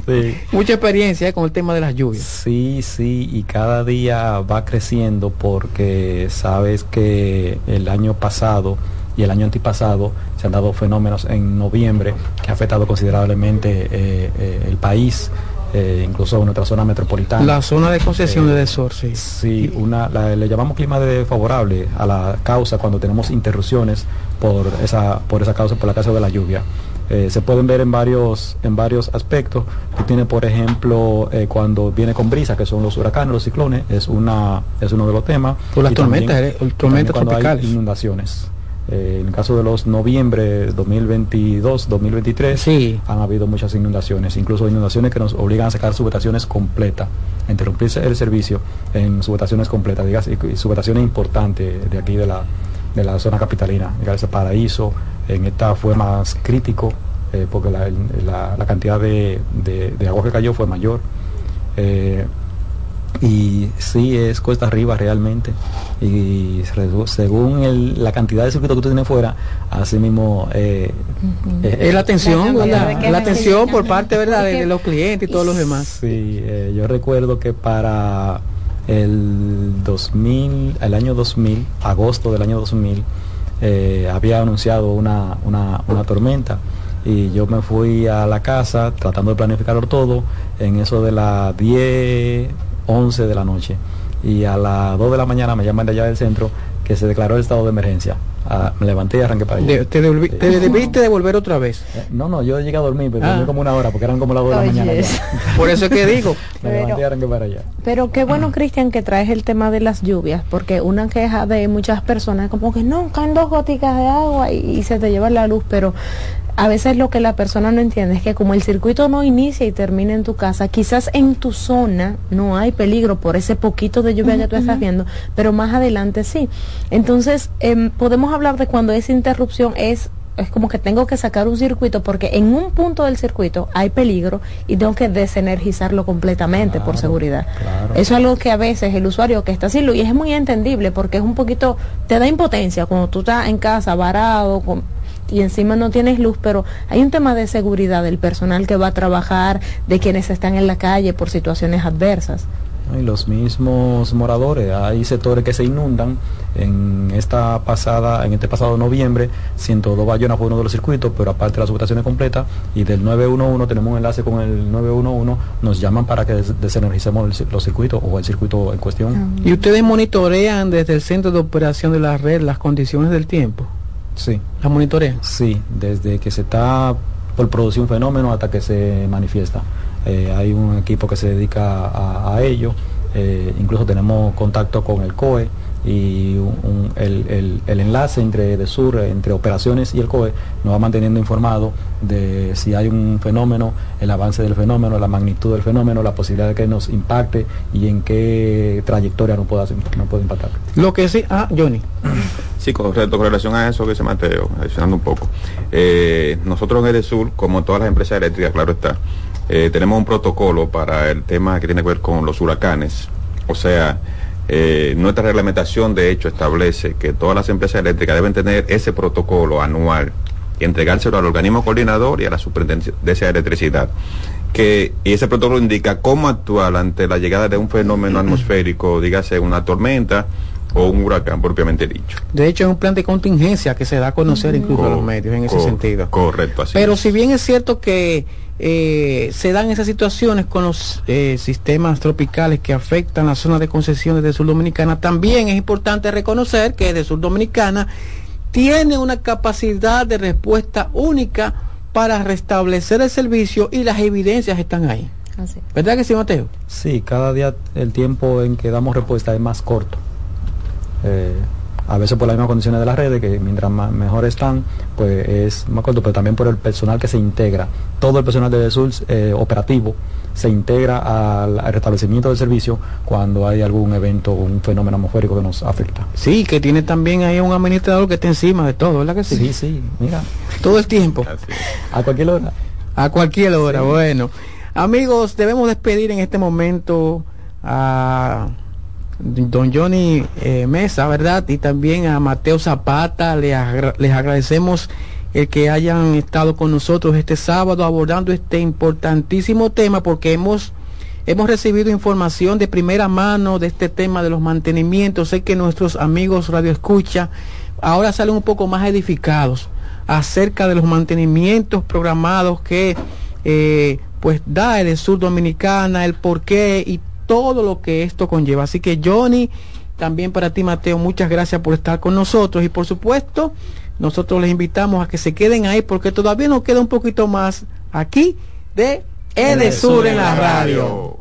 Sí. Mucha experiencia eh, con el tema de las lluvias. Sí, sí, y cada día va creciendo porque sabes que el año pasado y el año antipasado se han dado fenómenos en noviembre que ha afectado considerablemente eh, eh, el país, eh, incluso nuestra zona metropolitana. La zona de concesión de Desor, sí. Sí, una, la- le llamamos clima de favorable a la causa cuando tenemos interrupciones por esa, por esa causa, por la causa de la lluvia. Eh, se pueden ver en varios, en varios aspectos. Tú tienes, por ejemplo, eh, cuando viene con brisa, que son los huracanes, los ciclones, es una, es uno de los temas. O las Y también- tormentas, eh, tormentas cuando hay tropicales. inundaciones. Eh, en el caso de los noviembre 2022, 2023, han habido muchas inundaciones, incluso inundaciones que nos obligan a sacar subestaciones completas, a interrumpirse el servicio en subestaciones completas, digas, y, subestaciones importantes de aquí de la, de la zona capitalina, ese paraíso, en esta fue más crítico, eh, porque la, la- la cantidad de, de- de agua que cayó fue mayor. Eh, y sí es cuesta arriba realmente. Y según el- la cantidad de circuito que tú tienes fuera así mismo eh, eh, Es la atención, La la atención por parte ¿verdad? de, de los clientes y todos los demás. Sí, eh, yo recuerdo que para el 2000, el año 2000, agosto del año 2000, eh, había anunciado una, una, una tormenta. Y yo me fui a la casa tratando de planificarlo todo. En eso de las 10, 11 de la noche y a las 2 de la mañana me llaman de allá del centro que se declaró el estado de emergencia. Ah, me levanté y arranqué para allá. De- te, devolvi- te debiste devolver otra vez. Eh, No, no, yo llegué a dormir, pero Ah. dormí como una hora porque eran como las 2 de la mañana. Por eso es que digo. Me levanté y arranqué para allá. Pero qué bueno, Cristian, que traes el tema de las lluvias, porque una queja de muchas personas es como que no, caen dos goticas de agua y, y se te lleva la luz, pero a veces lo que la persona no entiende es que como el circuito no inicia y termina en tu casa, quizás en tu zona no hay peligro por ese poquito de lluvia que tú estás viendo, pero más adelante sí. Entonces, em, podemos hablar de cuando esa interrupción es es como que tengo que sacar un circuito porque en un punto del circuito hay peligro y tengo que desenergizarlo completamente por seguridad. Eso es algo que a veces el usuario que está luz, y es muy entendible porque es un poquito, te da impotencia cuando tú estás en casa varado con- y encima no tienes luz, pero hay un tema de seguridad del personal que va a trabajar, de quienes están en la calle por situaciones adversas. Y los mismos moradores, hay sectores que se inundan. En esta pasada, en este pasado noviembre, 102 Bayona fue uno de los circuitos, pero aparte de las subestaciones completas y del 911 tenemos un enlace con el 911, nos llaman para que des- desenergicemos el los circuitos o el circuito en cuestión. ¿Y ustedes monitorean desde el centro de operación de la red las condiciones del tiempo? Sí. ¿Las monitorean? Sí, desde que se está por producir un fenómeno hasta que se manifiesta. Eh, hay un equipo que se dedica a, a ello, eh, incluso tenemos contacto con el COE y un- un- el, el- el enlace entre de sur, entre operaciones y el COE nos va manteniendo informado de si hay un fenómeno, el avance del fenómeno, la magnitud del fenómeno, la posibilidad de que nos impacte y en qué trayectoria nos pueda, nos puede impactar. Lo que sí, ah, Johnny. Sí, correcto. Con relación a eso que dice Mateo, adicionando un poco. eh, nosotros en el sur, como todas las empresas eléctricas, claro está, eh, tenemos un protocolo para el tema que tiene que ver con los huracanes. O sea, eh, nuestra reglamentación de hecho establece que todas las empresas eléctricas deben tener ese protocolo anual y entregárselo al organismo coordinador y a la superintendencia de electricidad que y ese protocolo indica cómo actuar ante la llegada de un fenómeno atmosférico, dígase una tormenta o un huracán propiamente dicho. De hecho, es un plan de contingencia que se da a conocer incluso a los medios en ese sentido. Correcto, así. Pero si bien es cierto que eh, se dan esas situaciones con los eh, sistemas tropicales que afectan la zona de concesiones de Sur Dominicana, también es importante reconocer que de Sur Dominicana tiene una capacidad de respuesta única para restablecer el servicio y las evidencias están ahí. ¿Verdad que sí, Mateo? Sí, cada día el tiempo en que damos respuesta es más corto. Eh, a veces por las mismas condiciones de las redes, que mientras más, mejor están, pues es más corto, pero también por el personal que se integra. Todo el personal de Sur eh, operativo se integra al, al restablecimiento del servicio cuando hay algún evento o un fenómeno atmosférico que nos afecta. Sí, que tiene también ahí un administrador que está encima de todo, ¿verdad que sí? Sí, sí, mira. Todo el tiempo. A cualquier hora. A cualquier hora, bueno. Amigos, debemos despedir en este momento a don Johnny eh, Mesa, ¿verdad? Y también a Mateo Zapata. Les, agra- les agradecemos el que hayan estado con nosotros este sábado abordando este importantísimo tema porque hemos hemos recibido información de primera mano de este tema de los mantenimientos. Sé que nuestros amigos Radio Escucha ahora salen un poco más edificados acerca de los mantenimientos programados que eh, pues da el Sur Dominicana, el porqué y todo lo que esto conlleva. Así que Johnny, también para ti Mateo, muchas gracias por estar con nosotros y por supuesto nosotros les invitamos a que se queden ahí porque todavía nos queda un poquito más aquí de Edesur en la radio.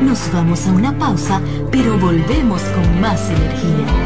Nos vamos a una pausa, pero volvemos con más energía.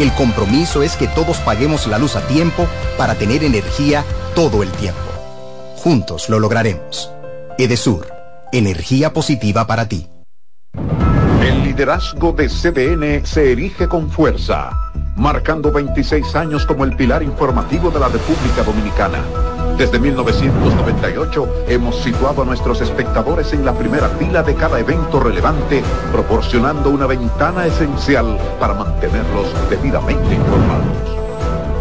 El compromiso es que todos paguemos la luz a tiempo para tener energía todo el tiempo. Juntos lo lograremos. Edesur, energía positiva para ti. El liderazgo de CDN se erige con fuerza, marcando 26 años como el pilar informativo de la República Dominicana. Desde 1998 hemos situado a nuestros espectadores en la primera fila de cada evento relevante, proporcionando una ventana esencial para mantenerlos debidamente informados.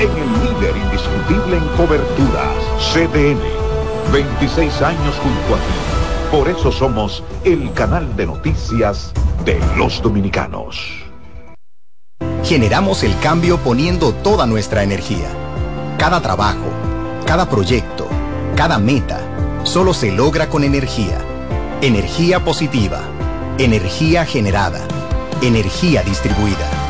en el líder indiscutible en coberturas, CDN. 26 años junto a ti. Por eso somos el canal de noticias de los dominicanos. Generamos el cambio poniendo toda nuestra energía. Cada trabajo, cada proyecto, cada meta, solo se logra con energía. Energía positiva, energía generada, energía distribuida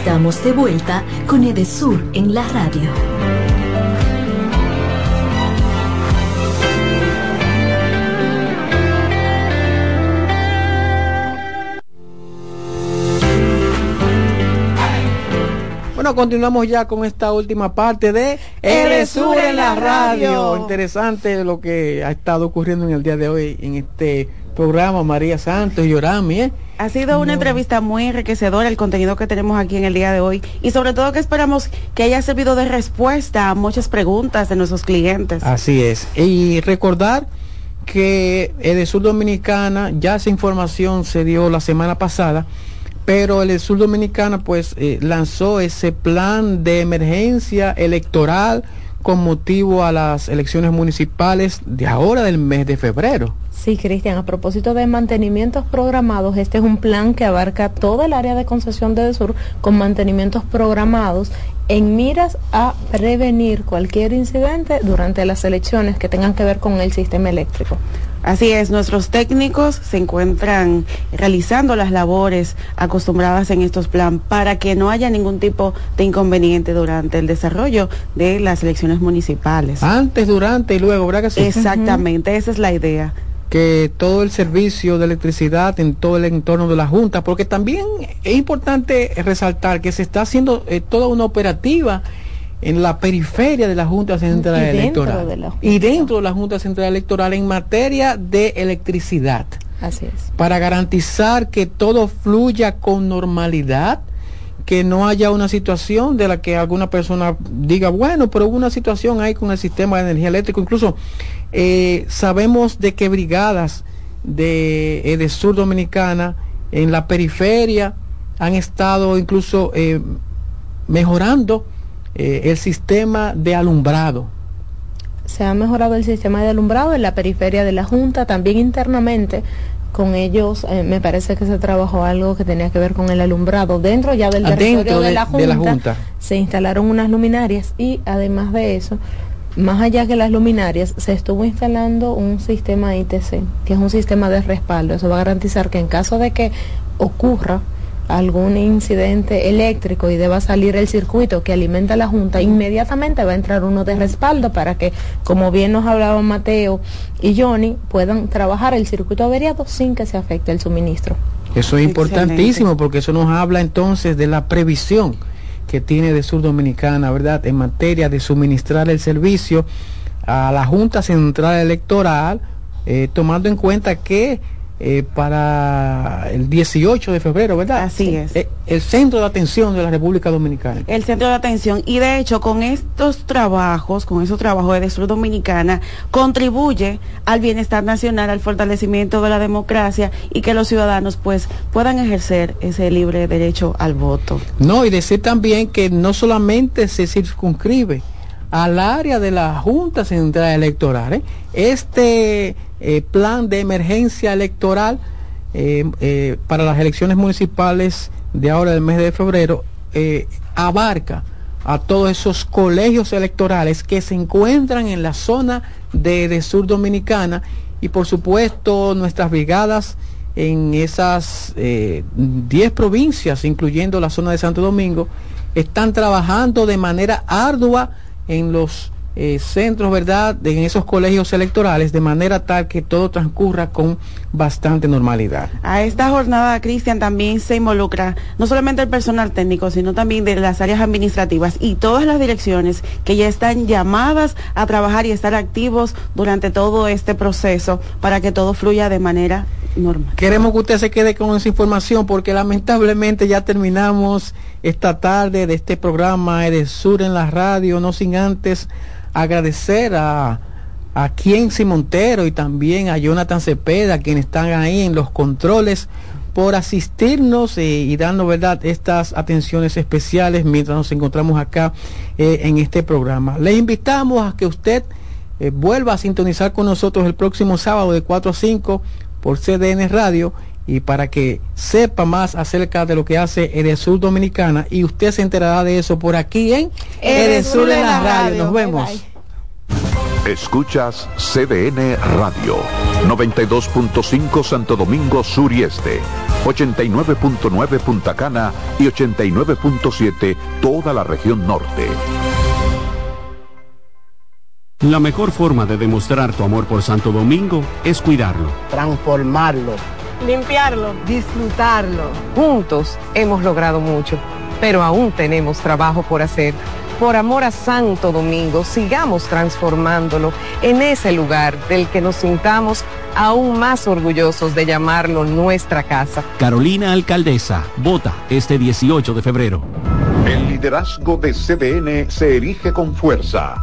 Estamos de vuelta con Edesur en la radio. Bueno, continuamos ya con esta última parte de Edesur en la radio. Interesante lo que ha estado ocurriendo en el día de hoy en este programa María Santos y Yorami, ¿eh? Ha sido una entrevista muy enriquecedora el contenido que tenemos aquí en el día de hoy y sobre todo que esperamos que haya servido de respuesta a muchas preguntas de nuestros clientes. Así es. Y recordar que Edesur Dominicana, ya esa información se dio la semana pasada, pero el Sur Dominicana pues eh, lanzó ese plan de emergencia electoral con motivo a las elecciones municipales de ahora del mes de febrero. Sí, Cristian, a propósito de mantenimientos programados, este es un plan que abarca toda el área de concesión de Sur con mantenimientos programados en miras a prevenir cualquier incidente durante las elecciones que tengan que ver con el sistema eléctrico. Así es, nuestros técnicos se encuentran realizando las labores acostumbradas en estos planes para que no haya ningún tipo de inconveniente durante el desarrollo de las elecciones municipales. Antes, durante y luego, ¿verdad que sí? Exactamente, esa es la idea que todo el servicio de electricidad en todo el entorno de la Junta, porque también es importante resaltar que se está haciendo eh, toda una operativa en la periferia de la Junta Central Electoral y dentro de la Junta Central Electoral en materia de electricidad. Así es. Para garantizar que todo fluya con normalidad, que no haya una situación de la que alguna persona diga, bueno, pero hubo una situación ahí con el sistema de energía eléctrica. Incluso eh, sabemos de que brigadas de, eh, Sur Dominicana en la periferia han estado incluso eh, mejorando el sistema de alumbrado. Se ha mejorado el sistema de alumbrado en la periferia de la Junta, también internamente con ellos me parece que se trabajó algo que tenía que ver con el alumbrado dentro ya del territorio de, la junta, se instalaron unas luminarias y además de eso más allá que las luminarias, se estuvo instalando un sistema ITC, que es un sistema de respaldo. Eso va a garantizar que en caso de que ocurra algún incidente eléctrico y deba salir el circuito que alimenta la Junta, inmediatamente va a entrar uno de respaldo para que, como bien nos hablaban Mateo y Johnny, puedan trabajar el circuito averiado sin que se afecte el suministro. Eso es importantísimo porque eso nos habla entonces de la previsión que tiene de Sur Dominicana, ¿verdad?, en materia de suministrar el servicio a la Junta Central Electoral, eh, tomando en cuenta que eh, para el 18 de febrero, ¿verdad? Así es. Eh, el centro de atención de la República Dominicana. El centro de atención. Y de hecho, con estos trabajos, con esos trabajos de Sur Dominicana, contribuye al bienestar nacional, al fortalecimiento de la democracia y que los ciudadanos pues puedan ejercer ese libre derecho al voto. No, y decir también que no solamente se circunscribe al área de la Junta Central Electoral. ¿eh? Este eh, plan de emergencia electoral eh, para las elecciones municipales de ahora del mes de febrero abarca a todos esos colegios electorales que se encuentran en la zona de Sur Dominicana y por supuesto nuestras brigadas en esas 10 provincias, incluyendo la zona de Santo Domingo, están trabajando de manera ardua en los eh, centros, ¿verdad?, en esos colegios electorales, de manera tal que todo transcurra con bastante normalidad. A esta jornada, Cristian, también se involucra no solamente el personal técnico, sino también de las áreas administrativas y todas las direcciones que ya están llamadas a trabajar y estar activos durante todo este proceso para que todo fluya de manera normal. Queremos que usted se quede con esa información porque lamentablemente ya terminamos esta tarde de este programa Sur en la radio, no sin antes agradecer a, a Kienzi Montero y también a Jonathan Cepeda, quienes están ahí en los controles por asistirnos eh, y darnos verdad estas atenciones especiales mientras nos encontramos acá eh, en este programa. Les invitamos a que usted eh, vuelva a sintonizar con nosotros el próximo sábado de 4 a 5 por CDN Radio y para que sepa más acerca de lo que hace Edesur Dominicana y usted se enterará de eso por aquí en Edesur en la radio. Nos vemos. Escuchas CDN Radio, 92.5 Santo Domingo Sur y Este, 89.9 Punta Cana y 89.7 toda la región norte. La mejor forma de demostrar tu amor por Santo Domingo es cuidarlo. transformarlo, limpiarlo, disfrutarlo. Juntos hemos logrado mucho, pero aún tenemos trabajo por hacer. Por amor a Santo Domingo, sigamos transformándolo en ese lugar del que nos sintamos aún más orgullosos de llamarlo nuestra casa. Carolina Alcaldesa, vota este 18 de febrero. El liderazgo de CDN se erige con fuerza,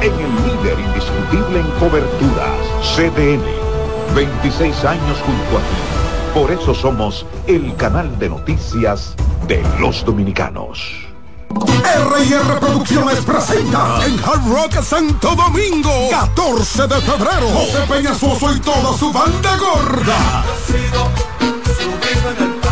en el líder indiscutible en coberturas, CDN. 26 años junto a ti. Por eso somos el canal de noticias de los dominicanos. R&R Producciones presenta en Hard Rock Santo Domingo 14 de febrero José Peñasoso y toda su banda gorda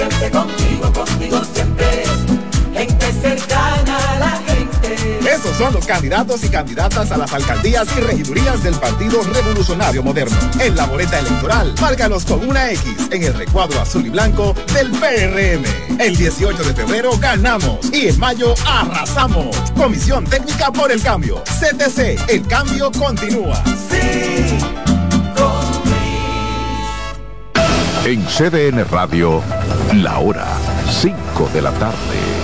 siempre contigo, conmigo siempre. Gente cercana a la gente. Esos son los candidatos y candidatas a las alcaldías y regidurías del Partido Revolucionario Moderno. En la boleta electoral, márcalos con una X en el recuadro azul y blanco del PRM. El 18 de febrero ganamos y en mayo arrasamos. Comisión Técnica por el Cambio. CTC, el cambio continúa. Sí. En CDN Radio, la hora 5 de la tarde.